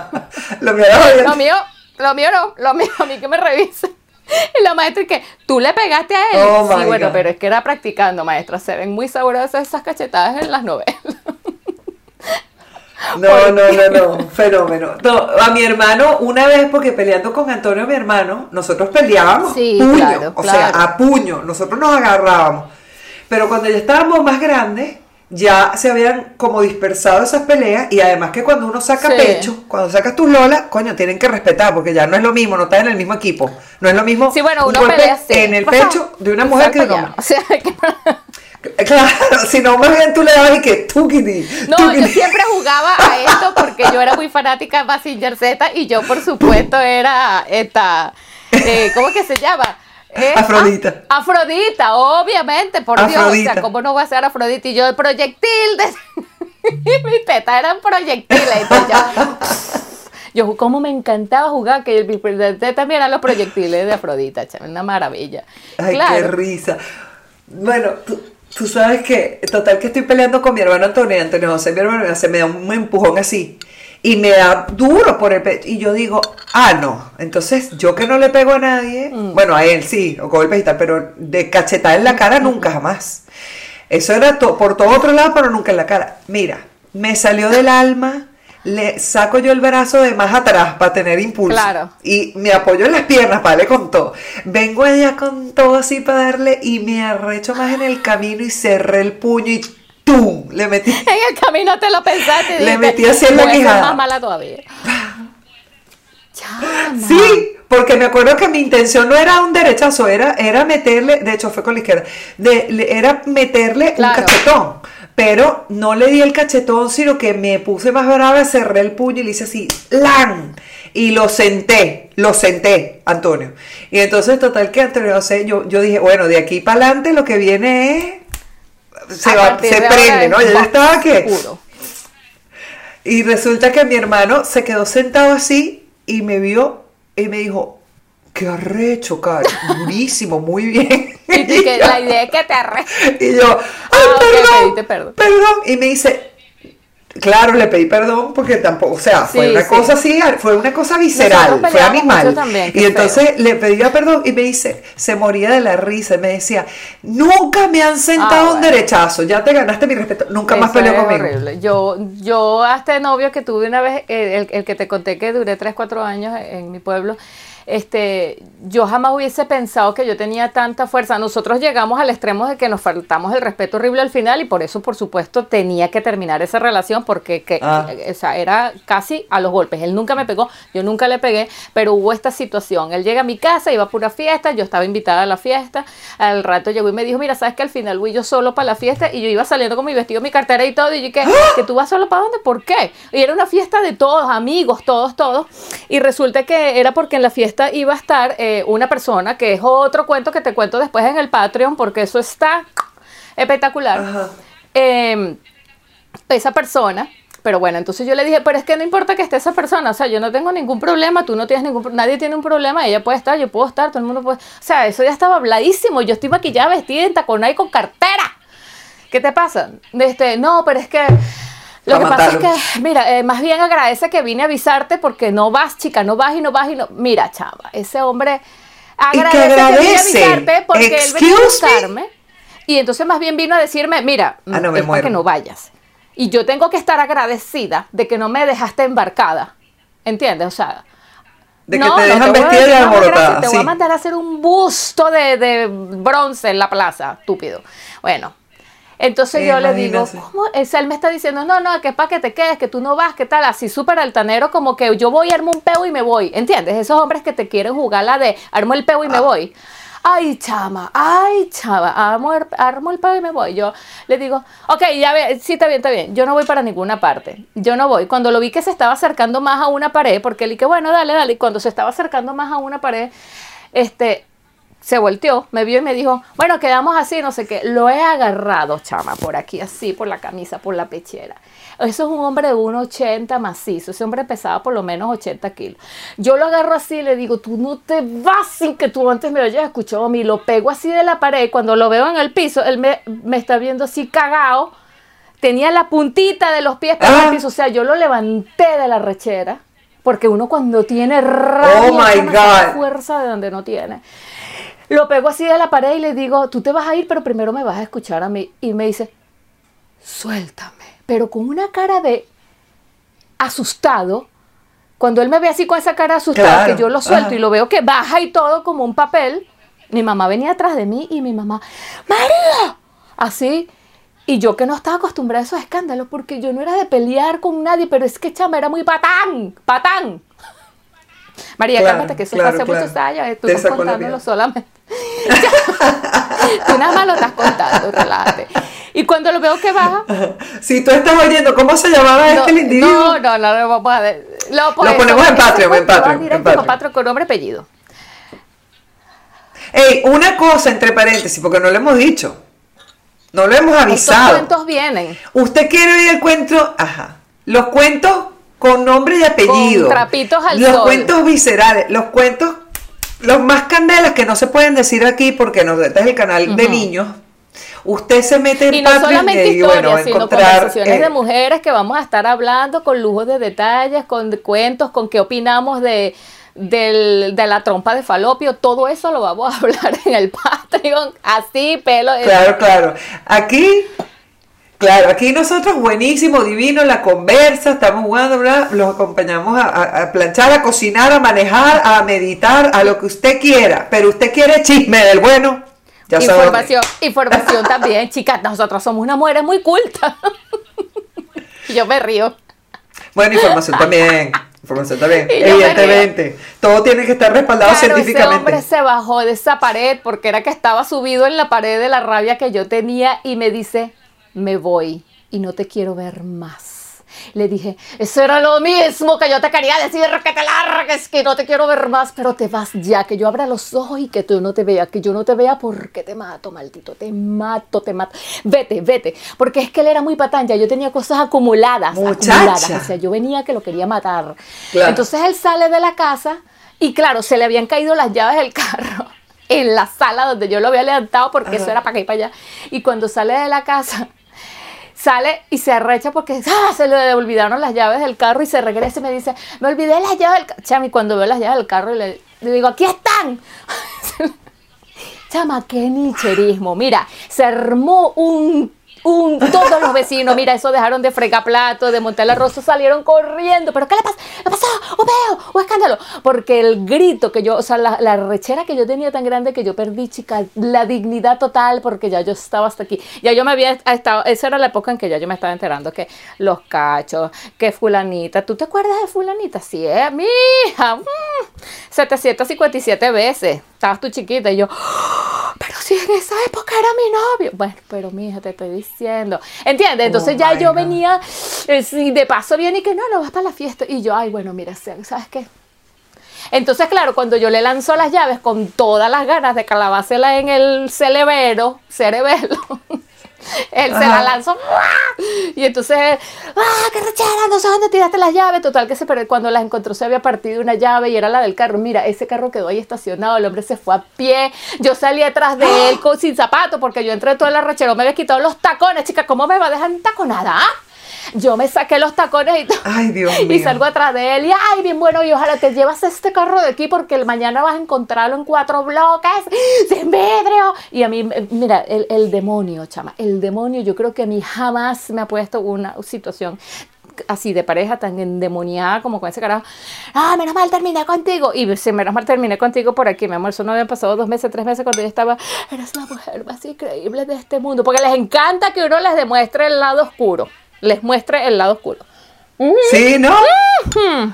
S1: Lo mío,
S2: lo mío, lo mío no, lo mío a mí que me revise. Y la maestra que tú le pegaste a él. Oh sí, bueno, pero es que era practicando, maestra. Se ven muy sabrosas esas cachetadas en las novelas.
S1: No, no, no, no, fenómeno. a mi hermano, una vez, porque peleando con Antonio, mi hermano, nosotros peleábamos sí, puño, o sea, a puño, nosotros nos agarrábamos. Pero cuando ya estábamos más grandes, ya se habían como dispersado esas peleas y además que cuando uno saca
S2: Sí.
S1: pecho, cuando sacas tus lolas, coño, tienen que respetar porque ya no es lo mismo, no estás en el mismo equipo, no es lo mismo
S2: Sí, bueno,
S1: un
S2: uno
S1: golpe
S2: pelea así.
S1: en el
S2: Pasado.
S1: pecho de una mujer que de un.
S2: O sea, que-
S1: Claro, si no más bien tú le dabas y que tú
S2: No, yo siempre jugaba a esto porque yo era muy fanática de Mazinger Z y yo, por supuesto, era esta. eh, ¿Cómo que se llama? Eh,
S1: Afrodita.
S2: ah, Afrodita, obviamente, por Dios. O
S1: Afrodita.
S2: sea, ¿cómo no voy a ser Afrodita? Y yo, el proyectil de. y mis tetas eran proyectiles. Yo, yo, como me encantaba jugar, que mis tetas también eran los proyectiles de Afrodita, chaval, una maravilla.
S1: Ay, qué
S2: claro.
S1: risa. Bueno, tú, tú sabes que, total que estoy peleando con mi hermano Antonio, Antonio José, mi hermano, se me da un empujón así. Y me da duro por el pecho. Y yo digo, ah, no. Entonces, yo que no le pego a nadie,
S2: Mm.
S1: bueno, a él sí, o golpes y tal, pero de cachetada en la cara nunca jamás. Eso era to- por todo otro lado, pero nunca en la cara. Mira, me salió del alma, le saco yo el brazo de más atrás para tener impulso.
S2: Claro.
S1: Y me apoyo en las piernas darle con todo. Vengo allá con todo así para darle y me arrecho más en el camino y cerré el puño y ¡tum! Le metí.
S2: En el camino te lo pensaste. y
S1: Le metí así en la
S2: "Voy a ser
S1: quijada".
S2: más mala todavía. Chama.
S1: Sí, porque me acuerdo que mi intención no era un derechazo, era, era meterle, de hecho fue con la izquierda, de, era meterle
S2: Claro.
S1: un cachetón. Pero no le di el cachetón, sino que me puse más brava, cerré el puño y le hice así, ¡lan! Y lo senté, lo senté, Antonio. Y entonces, total que Antonio, no sé, yo, yo dije, bueno, de aquí para adelante lo que viene es. Se, va, prende, ¿no? Yo estaba que. Y resulta que mi hermano se quedó sentado así y me vio y me dijo, qué arrecho, Cari, durísimo, muy bien.
S2: Y que la idea es que te arre.
S1: Y yo, ay,
S2: Ah,
S1: perdón.
S2: perdón.
S1: Y me dice, claro, le pedí perdón porque tampoco, o sea, fue una
S2: sí.
S1: cosa así, fue una cosa visceral, fue animal.
S2: también,
S1: y entonces le pedía perdón y me dice, se moría de la risa y me decía, nunca me han sentado
S2: Ah,
S1: un derechazo, ya te ganaste mi respeto, nunca más peleó conmigo.
S2: horrible. Yo, yo a este novio que tuve una vez, el, el que te conté que duré 3, 4 años en mi pueblo, este, yo jamás hubiese pensado que yo tenía tanta fuerza. Nosotros llegamos al extremo de que nos faltamos el respeto horrible al final y por eso, por supuesto, tenía que terminar esa relación porque que,
S1: Ah.
S2: o sea, era casi a los golpes. Él nunca me pegó, yo nunca le pegué, pero hubo esta situación. Él llega a mi casa, iba a pura fiesta, yo estaba invitada a la fiesta. Al rato llegó y me dijo, mira, sabes que al final voy yo solo para la fiesta y yo iba saliendo con mi vestido, mi cartera y todo. Y yo, ¿qué? ¿Que tú vas solo para dónde? ¿Por qué? Y era una fiesta de todos, amigos, todos, todos. Y resulta que era porque en la fiesta iba a estar eh, una persona, que es otro cuento que te cuento después en el Patreon, porque eso está espectacular. Eh, esa persona, pero bueno, entonces yo le dije, pero es que no importa que esté esa persona, o sea, yo no tengo ningún problema, tú no tienes ningún pro- nadie tiene un problema, ella puede estar, yo puedo estar, todo el mundo puede, o sea, eso ya estaba habladísimo, yo estoy maquillada, vestida en taconada y con cartera. ¿Qué te pasa? Este, no, pero es que lo que pasa es que, mira, eh, más bien agradece que vine a avisarte porque no vas, chica, no vas y no vas y no. Mira, chava, ese hombre
S1: que
S2: agradece que, vine a avisarte porque él venía a
S1: me.
S2: buscarme. Y entonces más bien vino a decirme, mira,
S1: Ah, no,
S2: es para que no vayas. Y yo tengo que estar agradecida de que no me dejaste embarcada. ¿Entiendes? O sea,
S1: De que
S2: no,
S1: te dejan vestida
S2: no,
S1: alborotada.
S2: gracias, Te voy a mandar a hacer un busto de, de bronce en la plaza, estúpido. Bueno, entonces yo le digo. ¿cómo? Él me está diciendo, no, no, que es para que te quedes, que tú no vas, que tal, así súper altanero, como que yo voy, armo un peo y me voy. ¿Entiendes? Esos hombres que te quieren jugar la de armo el peo y
S1: Ah.
S2: me voy. Ay, chama, ay, chava, armo el, armo el peo y me voy. Yo le digo, ok, ya ve, sí, está bien, está bien. Yo no voy para ninguna parte. Yo no voy. Cuando lo vi que se estaba acercando más a una pared, porque le dije, bueno, dale, dale. Y cuando se estaba acercando más a una pared, este, se volteó, me vio y me dijo, bueno, quedamos así, no sé qué. Lo he agarrado, chama, por aquí, así, por la camisa, por la pechera. Eso es un hombre de 1,80 macizo. Ese hombre pesaba por lo menos 80 kilos. Yo lo agarro así y le digo, tú no te vas sin que tú antes me lo hayas escuchado a mí. Lo pego así de la pared. Cuando lo veo en el piso, él me, me está viendo así cagado. Tenía la puntita de los pies para
S1: Ah.
S2: el piso. O sea, yo lo levanté de la rechera. Porque uno cuando tiene rabia,
S1: Oh, my God.
S2: fuerza de donde no tiene. Lo pego así de la pared y le digo, tú te vas a ir, pero primero me vas a escuchar a mí. Y me dice, suéltame. Pero con una cara de asustado. Cuando él me ve así con esa cara asustada,
S1: Claro,
S2: que yo lo suelto
S1: ajá.
S2: y lo veo que baja y todo como un papel, mi mamá venía atrás de mí y mi mamá, María, así. Y yo que no estaba acostumbrada a esos escándalos, porque yo no era de pelear con nadie, pero es que chama era muy patán, patán. María,
S1: Claro,
S2: cálmate, que eso
S1: claro,
S2: fue hace
S1: claro.
S2: muchos años, eh, tú
S1: Te
S2: estás contándolo solamente. tú nada más lo estás contando, relájate. Y cuando lo veo que baja,
S1: Si tú estás oyendo, ¿cómo se llamaba
S2: no,
S1: este individuo?
S2: no, no, no, lo vamos a ver. Lo,
S1: Lo
S2: eso,
S1: ponemos en
S2: ese
S1: Patreon, en Patreon, en Patreon.
S2: con nombre y apellido.
S1: Ey, una cosa entre paréntesis, porque no lo hemos dicho. No lo hemos
S2: Estos
S1: avisado.
S2: cuentos vienen
S1: Usted quiere oír el cuento, ajá. Los cuentos con nombre y apellido.
S2: Con trapitos al
S1: Los
S2: sol.
S1: cuentos viscerales, los cuentos, los más candelas que no se pueden decir aquí porque nos este es el canal de niños. Usted se mete en
S2: Y no
S1: Patreon
S2: solamente
S1: y
S2: historias, sino
S1: encontrar,
S2: conversaciones
S1: eh,
S2: de mujeres que vamos a estar hablando con lujos de detalles, con cuentos, con qué opinamos de, del- de la trompa de falopio. Todo eso lo vamos a hablar en el Patreon, así, pelo.
S1: Claro, claro. Aquí, claro, aquí nosotros buenísimo, divino, la conversa, estamos jugando, los acompañamos a, planchar, a cocinar, a manejar, a meditar, a lo que usted quiera. Pero usted quiere chisme del bueno, ya sabe.
S2: Información, información también, chicas. Nosotros somos unas mujeres muy cultas. Y Yo me río.
S1: Bueno, información también. Información también, evidentemente. Todo tiene que estar respaldado
S2: Claro, ese
S1: científicamente.
S2: hombre se bajó de esa pared porque era que estaba subido en la pared de la rabia que yo tenía y me dice, me voy y no te quiero ver más. Le dije, eso era lo mismo que yo te quería decir, que te largues, que no te quiero ver más, pero te vas ya, que yo abra los ojos y que tú no te vea, que yo no te vea porque te mato, maldito, te mato, te mato. Vete, vete, porque es que él era muy patán, ya yo tenía cosas acumuladas,
S1: Muchacha.
S2: acumuladas, o sea, yo venía que lo quería matar.
S1: Claro.
S2: Entonces él sale de la casa y claro, se le habían caído las llaves del carro en la sala donde yo lo había levantado porque eso era para acá y para allá. Y cuando sale de la casa, sale y se arrecha porque ¡ah! se le olvidaron las llaves del carro y se regresa y me dice, me olvidé las llaves del carro. Chami, cuando veo las llaves del carro le, le digo, aquí están. Chama, qué nicherismo. Mira, se armó un, un, todos los vecinos, mira, eso dejaron de fregar platos, de montar el arroz, salieron corriendo. ¿Pero qué le pasa? ¿Qué pasó? ¡Un peo! ¡Un escándalo! Porque el grito que yo, o sea, la, rechera que yo tenía tan grande que yo perdí, chica, la dignidad total, porque ya yo estaba hasta aquí. Ya yo me había estado, esa era la época en que ya yo me estaba enterando que los cachos, que fulanita, ¿tú te acuerdas de fulanita? Sí, eh, mi hija, mm, 757 veces. Estabas tú chiquita y yo, "Oh, pero si en esa época era mi novio. Bueno, pero mi hija, te estoy diciendo. ¿Entiendes? Entonces
S1: Oh
S2: ya yo
S1: God.
S2: venía, eh, de paso viene y que no, no vas para la fiesta. Y yo, ay, bueno, mira, ¿sabes qué? Entonces, claro, cuando yo le lanzo las llaves con todas las ganas de calabársela en el cerebro, cerebelo, él se la lanzó. Y entonces, ¡ah, qué rechera! No sé dónde tiraste las llaves. Total, que se pero cuando las encontró se había partido una llave y era la del carro. Mira, ese carro quedó ahí estacionado, el hombre se fue a pie. Yo salí atrás de él con, sin zapatos porque yo entré toda la rechera, me había quitado los tacones. Chica, ¿cómo me va a dejar taconada? ah? Yo me saqué los tacones y.
S1: Ay, Dios
S2: Y salgo atrás de él y, ay, bien bueno, y ojalá te llevas este carro de aquí porque el mañana vas a encontrarlo en cuatro bloques, sin vidrio. Y a mí, eh, mira, el, el demonio, chama, el demonio, yo creo que a mí jamás me ha puesto una situación así de pareja tan endemoniada como con ese carajo. Ah, menos mal terminé contigo. Y sí, menos mal terminé contigo por aquí, mi amor. Eso no habían pasado dos meses, tres meses cuando yo estaba. Eres la mujer más increíble de este mundo. Porque les encanta que uno les demuestre el lado oscuro. Les muestre el lado oscuro.
S1: Sí, ¿no?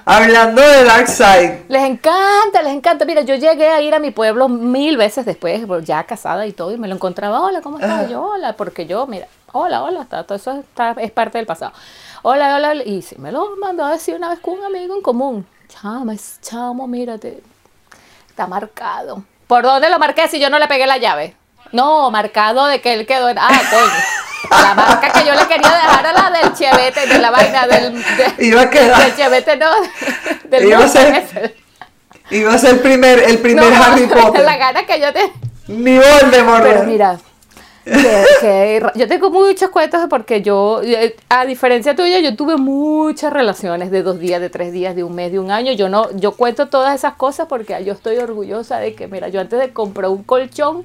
S1: Hablando de Dark Side.
S2: Les encanta, les encanta. Mira, yo llegué a ir a mi pueblo mil veces después, ya casada y todo, y me lo encontraba, hola, ¿cómo estás?
S1: Ah.
S2: Yo, hola, porque yo, mira, hola, hola, está, todo eso está, es parte del pasado. Hola, hola, y sí, me lo mandó a decir una vez con un amigo en común. Chama, es chamo, mírate, está marcado. ¿Por dónde lo marqué si yo no le pegué la llave? No, marcado de que él quedó en... Ah, coño. La marca que yo le quería dejar a la del chevete, de la vaina del... de-
S1: Iba a quedar.
S2: del chevete, no, del
S1: Iba a ser-
S2: ese.
S1: Iba a ser el primer, el primer
S2: No,
S1: Harry Potter.
S2: La gana que yo te.
S1: Ni Voldemort.
S2: Pero mira, que- yo tengo muchos cuentos porque yo, eh, a diferencia tuya, yo tuve muchas relaciones de dos días, de tres días, de un mes, de un año. Yo no, yo cuento todas esas cosas porque yo estoy orgullosa de que, mira, yo antes de comprar un colchón,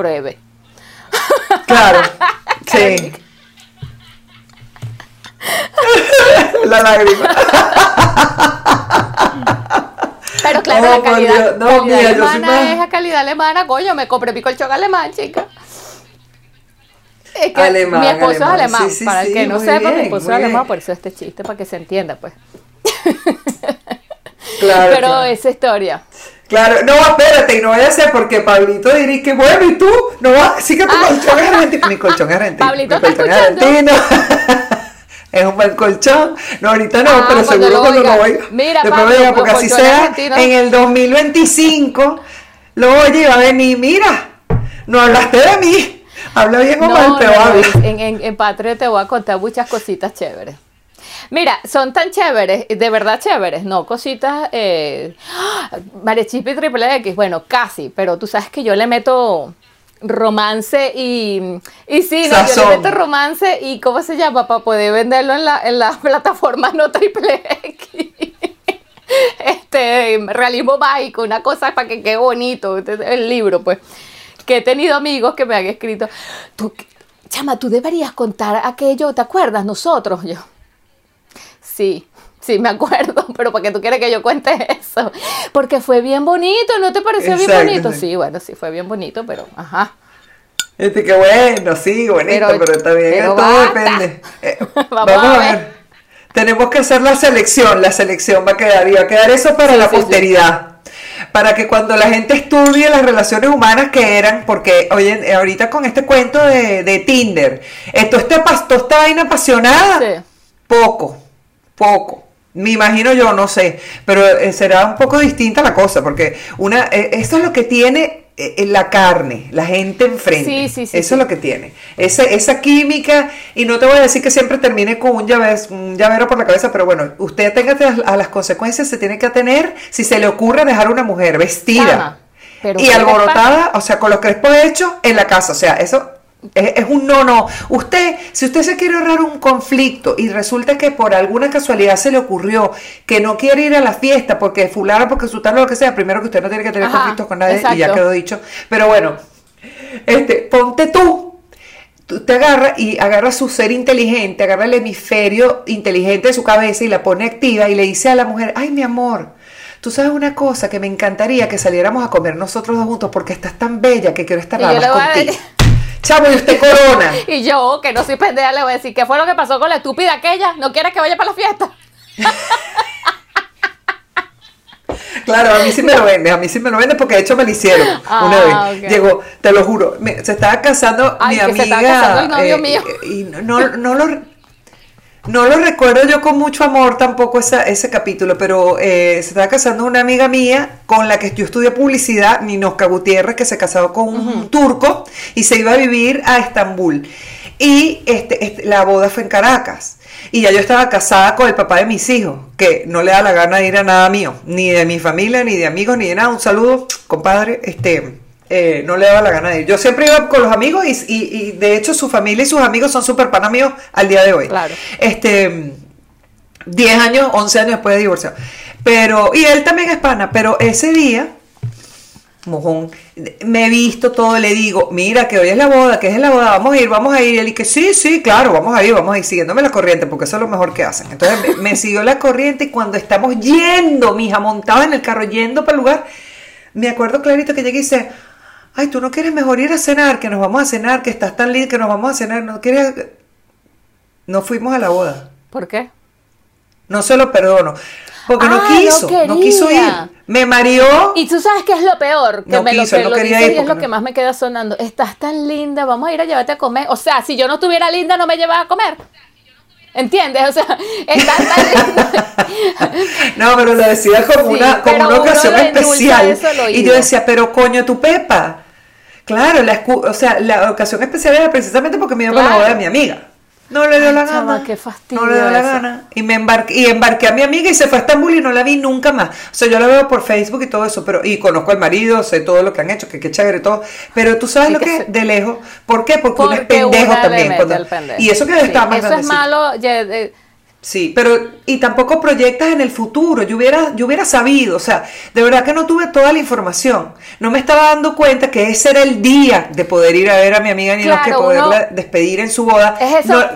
S2: pruebe.
S1: Claro. Sí. La lágrima.
S2: Pero claro,
S1: Oh,
S2: la calidad.
S1: No,
S2: calidad
S1: soy
S2: alemana es a calidad alemana, coño, me compré mi colchón alemán, chica. Es que
S1: Alemán,
S2: mi esposo es
S1: alemán.
S2: alemán.
S1: Sí, sí,
S2: para el
S1: sí,
S2: que no sepa, mi
S1: bien,
S2: esposo es alemán,
S1: bien.
S2: por eso este chiste, para que se entienda, pues.
S1: Claro,
S2: Pero
S1: claro.
S2: esa historia.
S1: Claro, no, espérate, y no vaya a ser porque Pablito diría que bueno, y tú, no vas decir que tu
S2: Ah.
S1: colchón es argentino. Mi colchón es argentino.
S2: Pablito
S1: mi colchón es argentino. es un buen colchón. No, ahorita no,
S2: Ah,
S1: pero
S2: cuando
S1: seguro
S2: lo
S1: cuando
S2: oiga.
S1: lo oiga.
S2: Mira,
S1: después
S2: Pablo,
S1: oiga, porque así sea, en el 2025, lo oye y va a venir, mira, no hablaste de mí. Habla bien o
S2: No,
S1: mal, pero
S2: no,
S1: habla.
S2: en, en, en Patria te voy a contar muchas cositas chéveres. Mira, son tan chéveres, de verdad chéveres, no cositas. Eh, ¡ah! Marechipi Triple X, bueno, casi, pero tú sabes que yo le meto romance y. Y sí, no, yo le meto romance y ¿cómo se llama? Para poder venderlo en la, en la plataforma no Triple X. Este, realismo mágico, una cosa para que quede bonito, este, el libro, pues. Que he tenido amigos que me han escrito, tú, chama, tú deberías contar aquello, ¿te acuerdas? Nosotros, yo. Sí, sí, me acuerdo, pero ¿para qué tú quieres que yo cuente eso? Porque fue bien bonito, ¿no te pareció bien bonito?
S1: sí.
S2: Sí, bueno, sí, fue bien bonito, pero, ajá.
S1: Este, que bueno, sí, bonito,
S2: Pero-
S1: pero, también
S2: pero
S1: todo
S2: basta.
S1: depende. Eh,
S2: Vamos a ver.
S1: Tenemos que hacer la selección, la selección va a quedar y va a quedar eso para
S2: Sí,
S1: la
S2: sí,
S1: posteridad. Para que cuando la gente estudie las relaciones humanas que eran, porque oye, eh, ahorita con este cuento de, de Tinder, esto esta, pas- toda esta vaina apasionada,
S2: Sí.
S1: poco, poco. Me imagino yo, no sé, pero eh, será un poco distinta la cosa, porque una, eh, esto es lo que tiene eh, la carne, la gente enfrente.
S2: Sí, sí, sí,
S1: Eso es lo que tiene. Esa, esa química, y no te voy a decir que siempre termine con un, llave- un llavero por la cabeza, pero bueno, usted tenga a las consecuencias, se tiene que atener si se le ocurre dejar a una mujer vestida
S2: pero
S1: y
S2: ¿qué le
S1: alborotada, o sea, con los crespos hechos en la casa. O sea, eso es, un no, no. Usted, si usted se quiere ahorrar un conflicto y resulta que por alguna casualidad se le ocurrió que no quiere ir a la fiesta porque fulano, porque sultano, lo que sea, primero que usted no tiene que tener
S2: Ajá,
S1: conflictos con nadie y ya quedó dicho. Pero bueno, este, ponte tú. Tú te agarra y agarra su ser inteligente, agarra el hemisferio inteligente de su cabeza y la pone activa y le dice a la mujer, ay mi amor, tú sabes una cosa que me encantaría que saliéramos a comer nosotros dos juntos porque estás tan bella que quiero estar nada más contigo. Chavo, y usted corona.
S2: Y yo, que no soy pendeja, le voy a decir, ¿qué fue lo que pasó con la estúpida aquella? ¿No quieres que vaya para la fiesta?
S1: Claro, a mí sí me lo vende, a mí sí me lo vende porque de hecho me lo hicieron
S2: Ah,
S1: una vez.
S2: ok.
S1: Llegó, te lo juro, me- se estaba casando
S2: Ay,
S1: mi
S2: se
S1: amiga.
S2: estaba casando el novio mío.
S1: Y no, no lo no lo recuerdo yo con mucho amor tampoco esa- ese capítulo, pero eh, se estaba casando una amiga mía con la que yo estudié publicidad, Ninosca Gutiérrez, que se casó con un turco y se iba a vivir a Estambul. Y este, este, la boda fue en Caracas. Y ya yo estaba casada con el papá de mis hijos, que no le da la gana de ir a nada mío, ni de mi familia, ni de amigos, ni de nada. Un saludo, compadre. Este, eh, no le daba la gana de ir. Yo siempre iba con los amigos y, y- y, de hecho su familia y sus amigos son súper pan amigos al día de hoy.
S2: Claro.
S1: Este, 10 años, 11 años después de divorciado. Pero, y él también es pana, pero ese día, mojón, me he visto todo, le digo, mira que hoy es la boda, que es la boda, vamos a ir, vamos a ir. Y él dice, sí, sí, claro, vamos a ir, vamos a ir, siguiéndome la corriente, porque eso es lo mejor que hacen. Entonces me, me siguió la corriente y cuando estamos yendo, mija, montada en el carro, yendo para el lugar, me acuerdo clarito que llegué y dice, ay, tú no quieres mejor ir a cenar, que nos vamos a cenar, que estás tan linda, que nos vamos a cenar, no quieres... No fuimos a la boda.
S2: ¿Por qué?
S1: No se lo perdono. Porque no
S2: Ah,
S1: quiso,
S2: no
S1: no, quiso ir. Me mareó.
S2: Y tú sabes qué es lo peor, que
S1: No
S2: me
S1: quiso,
S2: lo, que
S1: no
S2: lo
S1: quería
S2: dices
S1: ir
S2: y es lo que más me queda sonando. Estás tan linda, vamos a ir a llevarte a comer. O sea, si yo no estuviera linda, no me llevas a comer. ¿Entiendes? O sea, tan linda.
S1: No, pero lo decía como
S2: Sí,
S1: una, como una ocasión especial. Y yo decía, pero coño, tu Pepa. Claro, la, o sea, la ocasión especial era precisamente porque me iba para la
S2: Claro.
S1: boda de mi amiga. No le dio
S2: Ay,
S1: la
S2: chama,
S1: gana.
S2: qué fastidio
S1: no le dio la gana. Y me embarqué, y embarqué a mi amiga y se fue a Estambul y no la vi nunca más. O sea, yo la veo por Facebook y todo eso, pero, y conozco al marido, sé todo lo que han hecho, que qué chévere todo. Pero tú sabes
S2: Sí,
S1: lo
S2: que se-
S1: es de lejos. ¿Por qué? Porque, uno es
S2: Porque
S1: pendejo también. cuando-
S2: pendejo.
S1: y eso que
S2: Sí,
S1: estaba más
S2: Eso es malo. ya, eh,
S1: Sí, pero y tampoco proyectas en el futuro. Yo hubiera, yo hubiera sabido, o sea, de verdad que no tuve toda la información. No me estaba dando cuenta que ese era el día de poder ir a ver a mi amiga ni
S2: Claro,
S1: que
S2: uno-
S1: poderla despedir en su boda.
S2: Es eso.
S1: No,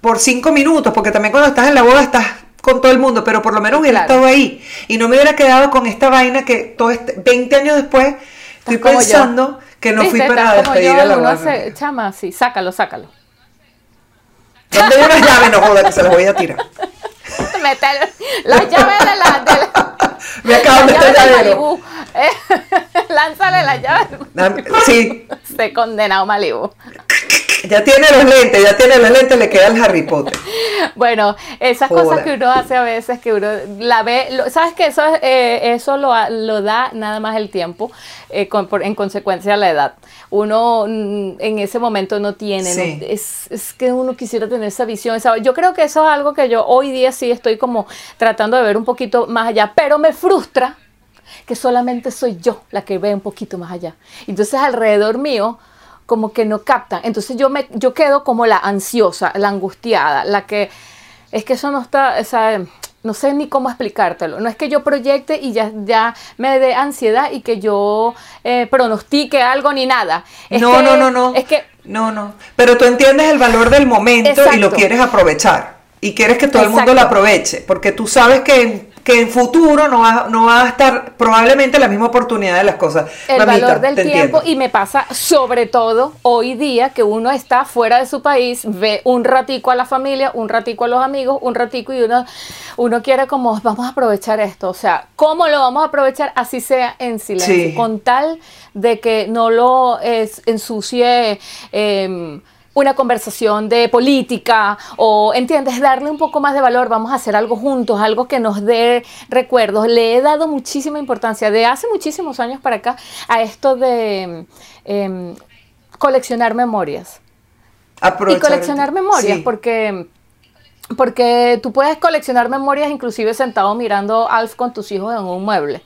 S1: por cinco minutos, porque también cuando estás en la boda estás con todo el mundo, pero por lo menos hubiera
S2: Claro.
S1: estado ahí y no me hubiera quedado con esta vaina que todo este, 20 años después estoy
S2: yo.
S1: pensando que no fui para
S2: Estás
S1: despedir
S2: yo,
S1: a la boda.
S2: hace- chama, sí, sácalo, sácalo.
S1: ¿Dónde hay unas llaves? No joda, que se las voy a tirar.
S2: Meter las llaves de la... De la
S1: Me acabo de
S2: las Eh, lánzale las llaves.
S1: Dame- Sí,
S2: Se condenado Malibu.
S1: ya tiene los lentes, ya tiene los lentes, le queda el Harry Potter.
S2: Bueno, esas cosas que uno hace a veces, que uno la ve, lo- ¿sabes que Eso, es, eh, eso lo, lo da nada más el tiempo, eh, con- por- en consecuencia la edad. Uno mm, en ese momento no tiene, no-
S1: Sí.
S2: es, es que uno quisiera tener esa visión. esa- yo creo que eso es algo que yo hoy día sí estoy como tratando de ver un poquito más allá, pero me frustra que solamente soy yo la que ve un poquito más allá. Entonces alrededor mío como que no captan. Entonces yo me yo quedo como la ansiosa, la angustiada, la que es que eso no está, o sea, no sé ni cómo explicártelo. No es que yo proyecte y ya, ya me dé ansiedad y que yo eh, pronostique algo ni nada. Es
S1: no,
S2: que-
S1: no, no, no.
S2: Es que
S1: No, no. Pero tú entiendes el valor del momento y lo quieres aprovechar. Y quieres que todo el mundo lo aproveche. Porque tú sabes que en, que en futuro no va, no va a estar probablemente la misma oportunidad de las cosas.
S2: el
S1: Mamita,
S2: valor del tiempo
S1: entiendo.
S2: y me pasa sobre todo hoy día que uno está fuera de su país, ve un ratico a la familia, un ratico a los amigos, un ratico y uno, uno quiere como vamos a aprovechar esto, o sea, ¿cómo lo vamos a aprovechar? Así sea en silencio,
S1: Sí.
S2: con tal de que no lo es- ensucie. em, una conversación de política o, ¿entiendes? Darle un poco más de valor, vamos a hacer algo juntos, algo que nos dé recuerdos. Le he dado muchísima importancia de hace muchísimos años para acá a esto de em, coleccionar memorias. Y
S1: Aprovechar
S2: coleccionar memorias,
S1: Sí.
S2: porque, porque tú puedes coleccionar memorias inclusive sentado mirando Alf con tus hijos en un mueble.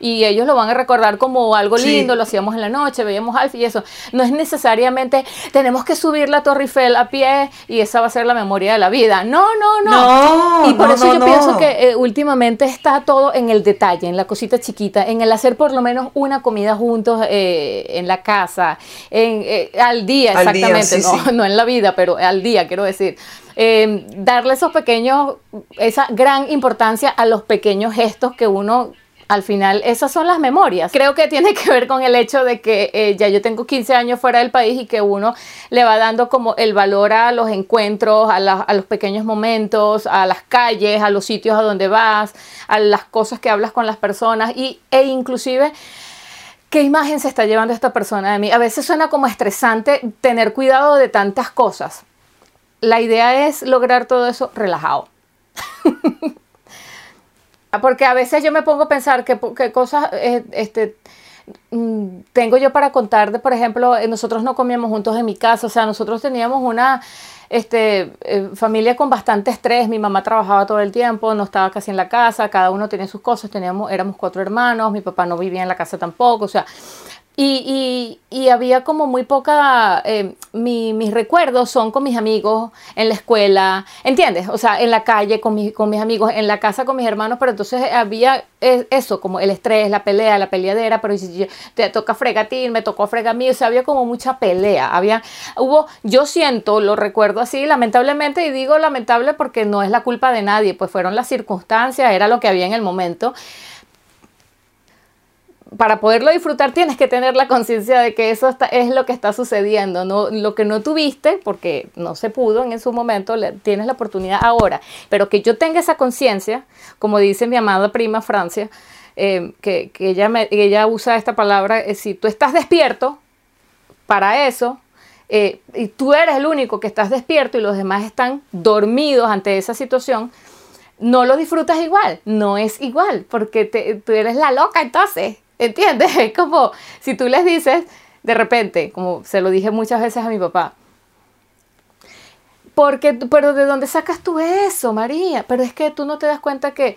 S2: Y ellos lo van a recordar como algo
S1: Sí.
S2: lindo, lo hacíamos en la noche, veíamos Alf y eso. No es necesariamente, tenemos que subir la Torre Eiffel a pie y esa va a ser la memoria de la vida. No, no, no.
S1: No,
S2: y por
S1: no,
S2: eso
S1: no,
S2: yo pienso que eh, últimamente está todo en el detalle, en la cosita chiquita, en el hacer por lo menos una comida juntos eh, en la casa, en, eh, al día
S1: Al día,
S2: exactamente,
S1: sí,
S2: no,
S1: sí.
S2: no en la vida, pero al día, quiero decir. Eh, darle esos pequeños, esa gran importancia a los pequeños gestos que uno al final, esas son las memorias. Creo que tiene que ver con el hecho de que eh, ya yo tengo 15 años fuera del país y que uno le va dando como el valor a los encuentros, a, los pequeños momentos, a las calles, a los sitios a donde vas, a las cosas que hablas con las personas y, e inclusive ¿Qué imagen se está llevando esta persona de mí? A veces suena como estresante tener cuidado de tantas cosas. La idea es lograr todo eso relajado. Porque a veces yo me pongo a pensar qué qué cosas eh, este, mm, tengo yo para contar de, por ejemplo, eh, nosotros no comíamos juntos en mi casa, o sea, nosotros teníamos una este, eh, familia con bastante estrés, mi mamá trabajaba todo el tiempo, no estaba casi en la casa, cada uno tenía sus cosas, teníamos, éramos cuatro hermanos, mi papá no vivía en la casa tampoco, o sea, y, y- y había como muy poca, eh, mi- mis recuerdos son con mis amigos en la escuela, ¿entiendes? O sea, en la calle con, mis- con mis amigos, en la casa con mis hermanos, pero entonces había eso, como el estrés, la pelea, la peleadera, pero si te toca frega a ti, me tocó frega a mí, o sea, había como mucha pelea, había, hubo, yo siento, lo recuerdo así, lamentablemente, y digo lamentable porque no es la culpa de nadie, pues fueron las circunstancias, era lo que había en el momento, para poderlo disfrutar tienes que tener la conciencia de que eso es lo que está sucediendo, lo que no tuviste porque no se pudo en su momento, tienes la oportunidad ahora, pero que yo tenga esa conciencia, como dice mi amada prima Francia, eh, que, ella, ella usa esta palabra, eh, si tú estás despierto para eso, eh, y tú eres el único que estás despierto y los demás están dormidos ante esa situación, no lo disfrutas igual, no es igual, porque te- tú eres la loca entonces, ¿entiendes? Es como si tú les dices, de repente, como se lo dije muchas veces a mi papá, porque, pero ¿de dónde sacas tú eso, María? Pero es que tú no te das cuenta que,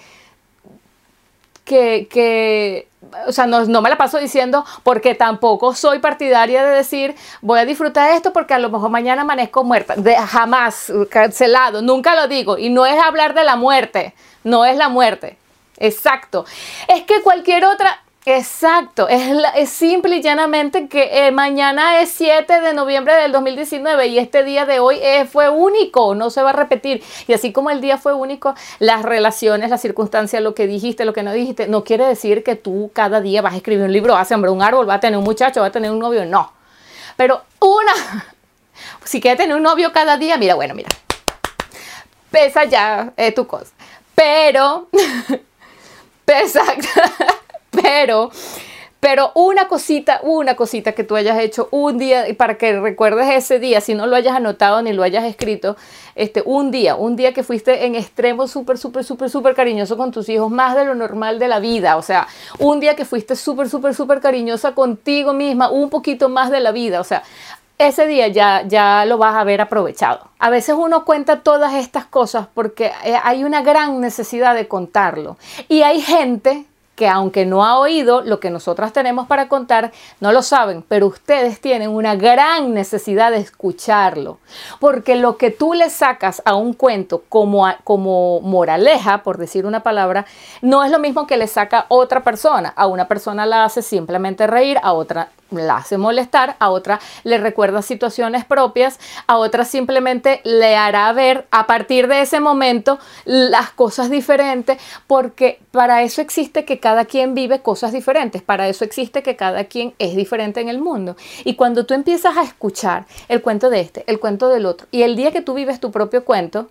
S2: que, que o sea, no, no me la paso diciendo porque tampoco soy partidaria de decir voy a disfrutar esto porque a lo mejor mañana amanezco muerta. De, jamás, cancelado, nunca lo digo. Y no es hablar de la muerte, no es la muerte. Exacto. Es que cualquier otra... Exacto, es, simple y llanamente que eh, mañana es 7 de noviembre del 2019 y este día de hoy eh, fue único, no se va a repetir. Y así como el día fue único, las relaciones, las circunstancias, lo que dijiste, lo que no dijiste, no quiere decir que tú cada día vas a escribir un libro, vas a sembrar un árbol, vas a tener un muchacho, vas a tener un novio, no. Pero una, si quieres tener un novio cada día, mira, bueno, mira, Pesa ya, es tu cosa. Pero, exacto, pero pero una cosita, una cosita que tú hayas hecho un día, para que recuerdes ese día, si no lo hayas anotado ni lo hayas escrito, este, un día, un día que fuiste en extremo súper, súper, súper, súper cariñoso con tus hijos, más de lo normal de la vida, o sea, un día que fuiste súper, súper, súper cariñosa contigo misma, un poquito más de la vida, o sea, ese día ya, ya lo vas a haber aprovechado. A veces uno cuenta todas estas cosas porque eh, hay una gran necesidad de contarlo. Y hay gente que aunque no ha oído lo que nosotras tenemos para contar, no lo saben, pero ustedes tienen una gran necesidad de escucharlo. Porque lo que tú le sacas a un cuento como, como moraleja, por decir una palabra, no es lo mismo que le saca otra persona. A una persona la hace simplemente reír, a otra la hace molestar, a otra le recuerda situaciones propias, a otra simplemente le hará ver a partir de ese momento las cosas diferentes, porque para eso existe que cada quien vive cosas diferentes, para eso existe que cada quien es diferente en el mundo. Y cuando tú empiezas a escuchar el cuento de este, el cuento del otro, y el día que tú vives tu propio cuento,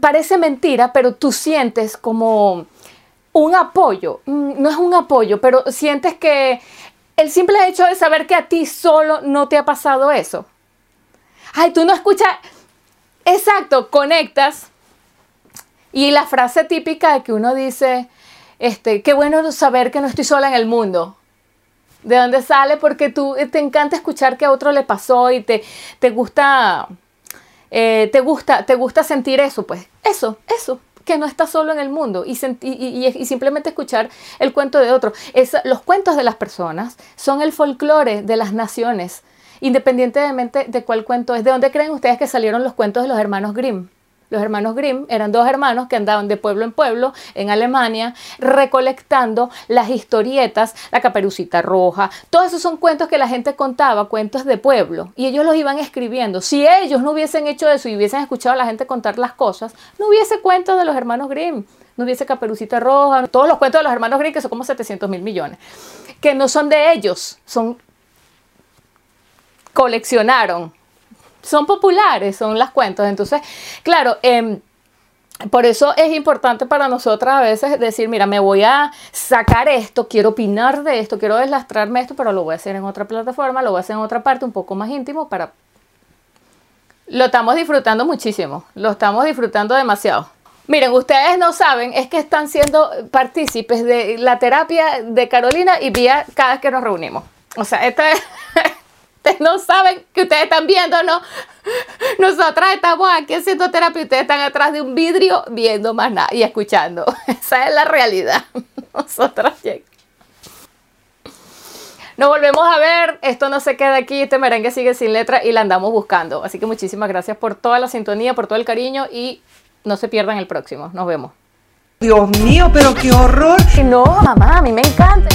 S2: parece mentira, pero tú sientes como un apoyo, mm, no es un apoyo, pero sientes que el simple hecho de saber que a ti solo no te ha pasado eso. Ay, tú no escuchas, exacto, conectas. Y la frase típica de que uno dice, este, qué bueno saber que no estoy sola en el mundo. ¿De dónde sale? Porque tú te encanta escuchar que a otro le pasó y te, te gusta, eh, te gusta, te gusta sentir eso, pues. Eso, eso que no está solo en el mundo y, y, simplemente escuchar el cuento de otro. Es, los cuentos de las personas son el folclore de las naciones, independientemente de cuál cuento es. ¿De dónde creen ustedes que salieron los cuentos de los hermanos Grimm? Los hermanos Grimm eran dos hermanos que andaban de pueblo en pueblo en Alemania recolectando las historietas, la caperucita roja. Todos esos son cuentos que la gente contaba, cuentos de pueblo, y ellos los iban escribiendo. Si ellos no hubiesen hecho eso y hubiesen escuchado a la gente contar las cosas, no hubiese cuentos de los hermanos Grimm, no hubiese caperucita roja, todos los cuentos de los hermanos Grimm, que son como 700 mil millones, que no son de ellos, son coleccionaron son populares, son las cuentas. Entonces, claro, em, por eso es importante para nosotras a veces decir, mira, me voy a sacar esto, quiero opinar de esto, quiero deslastrarme esto, pero lo voy a hacer en otra plataforma, lo voy a hacer en otra parte un poco más íntimo para... Lo estamos disfrutando muchísimo, lo estamos disfrutando demasiado. Miren, ustedes no saben, es que están siendo partícipes de la terapia de Carolina y Vía cada vez que nos reunimos. O sea, esta es... Ustedes no saben que ustedes están viendo, ¿no? Nosotras estamos aquí haciendo terapia y ustedes están atrás de un vidrio viendo más nada y escuchando. Esa es la realidad. Nosotras nos volvemos a ver. Esto no se queda aquí. Este merengue sigue sin letra y la andamos buscando. Así que muchísimas gracias por toda la sintonía, por todo el cariño y no se pierdan el próximo. Nos vemos.
S1: Dios mío, pero qué horror.
S2: No, mamá, a mí me encanta.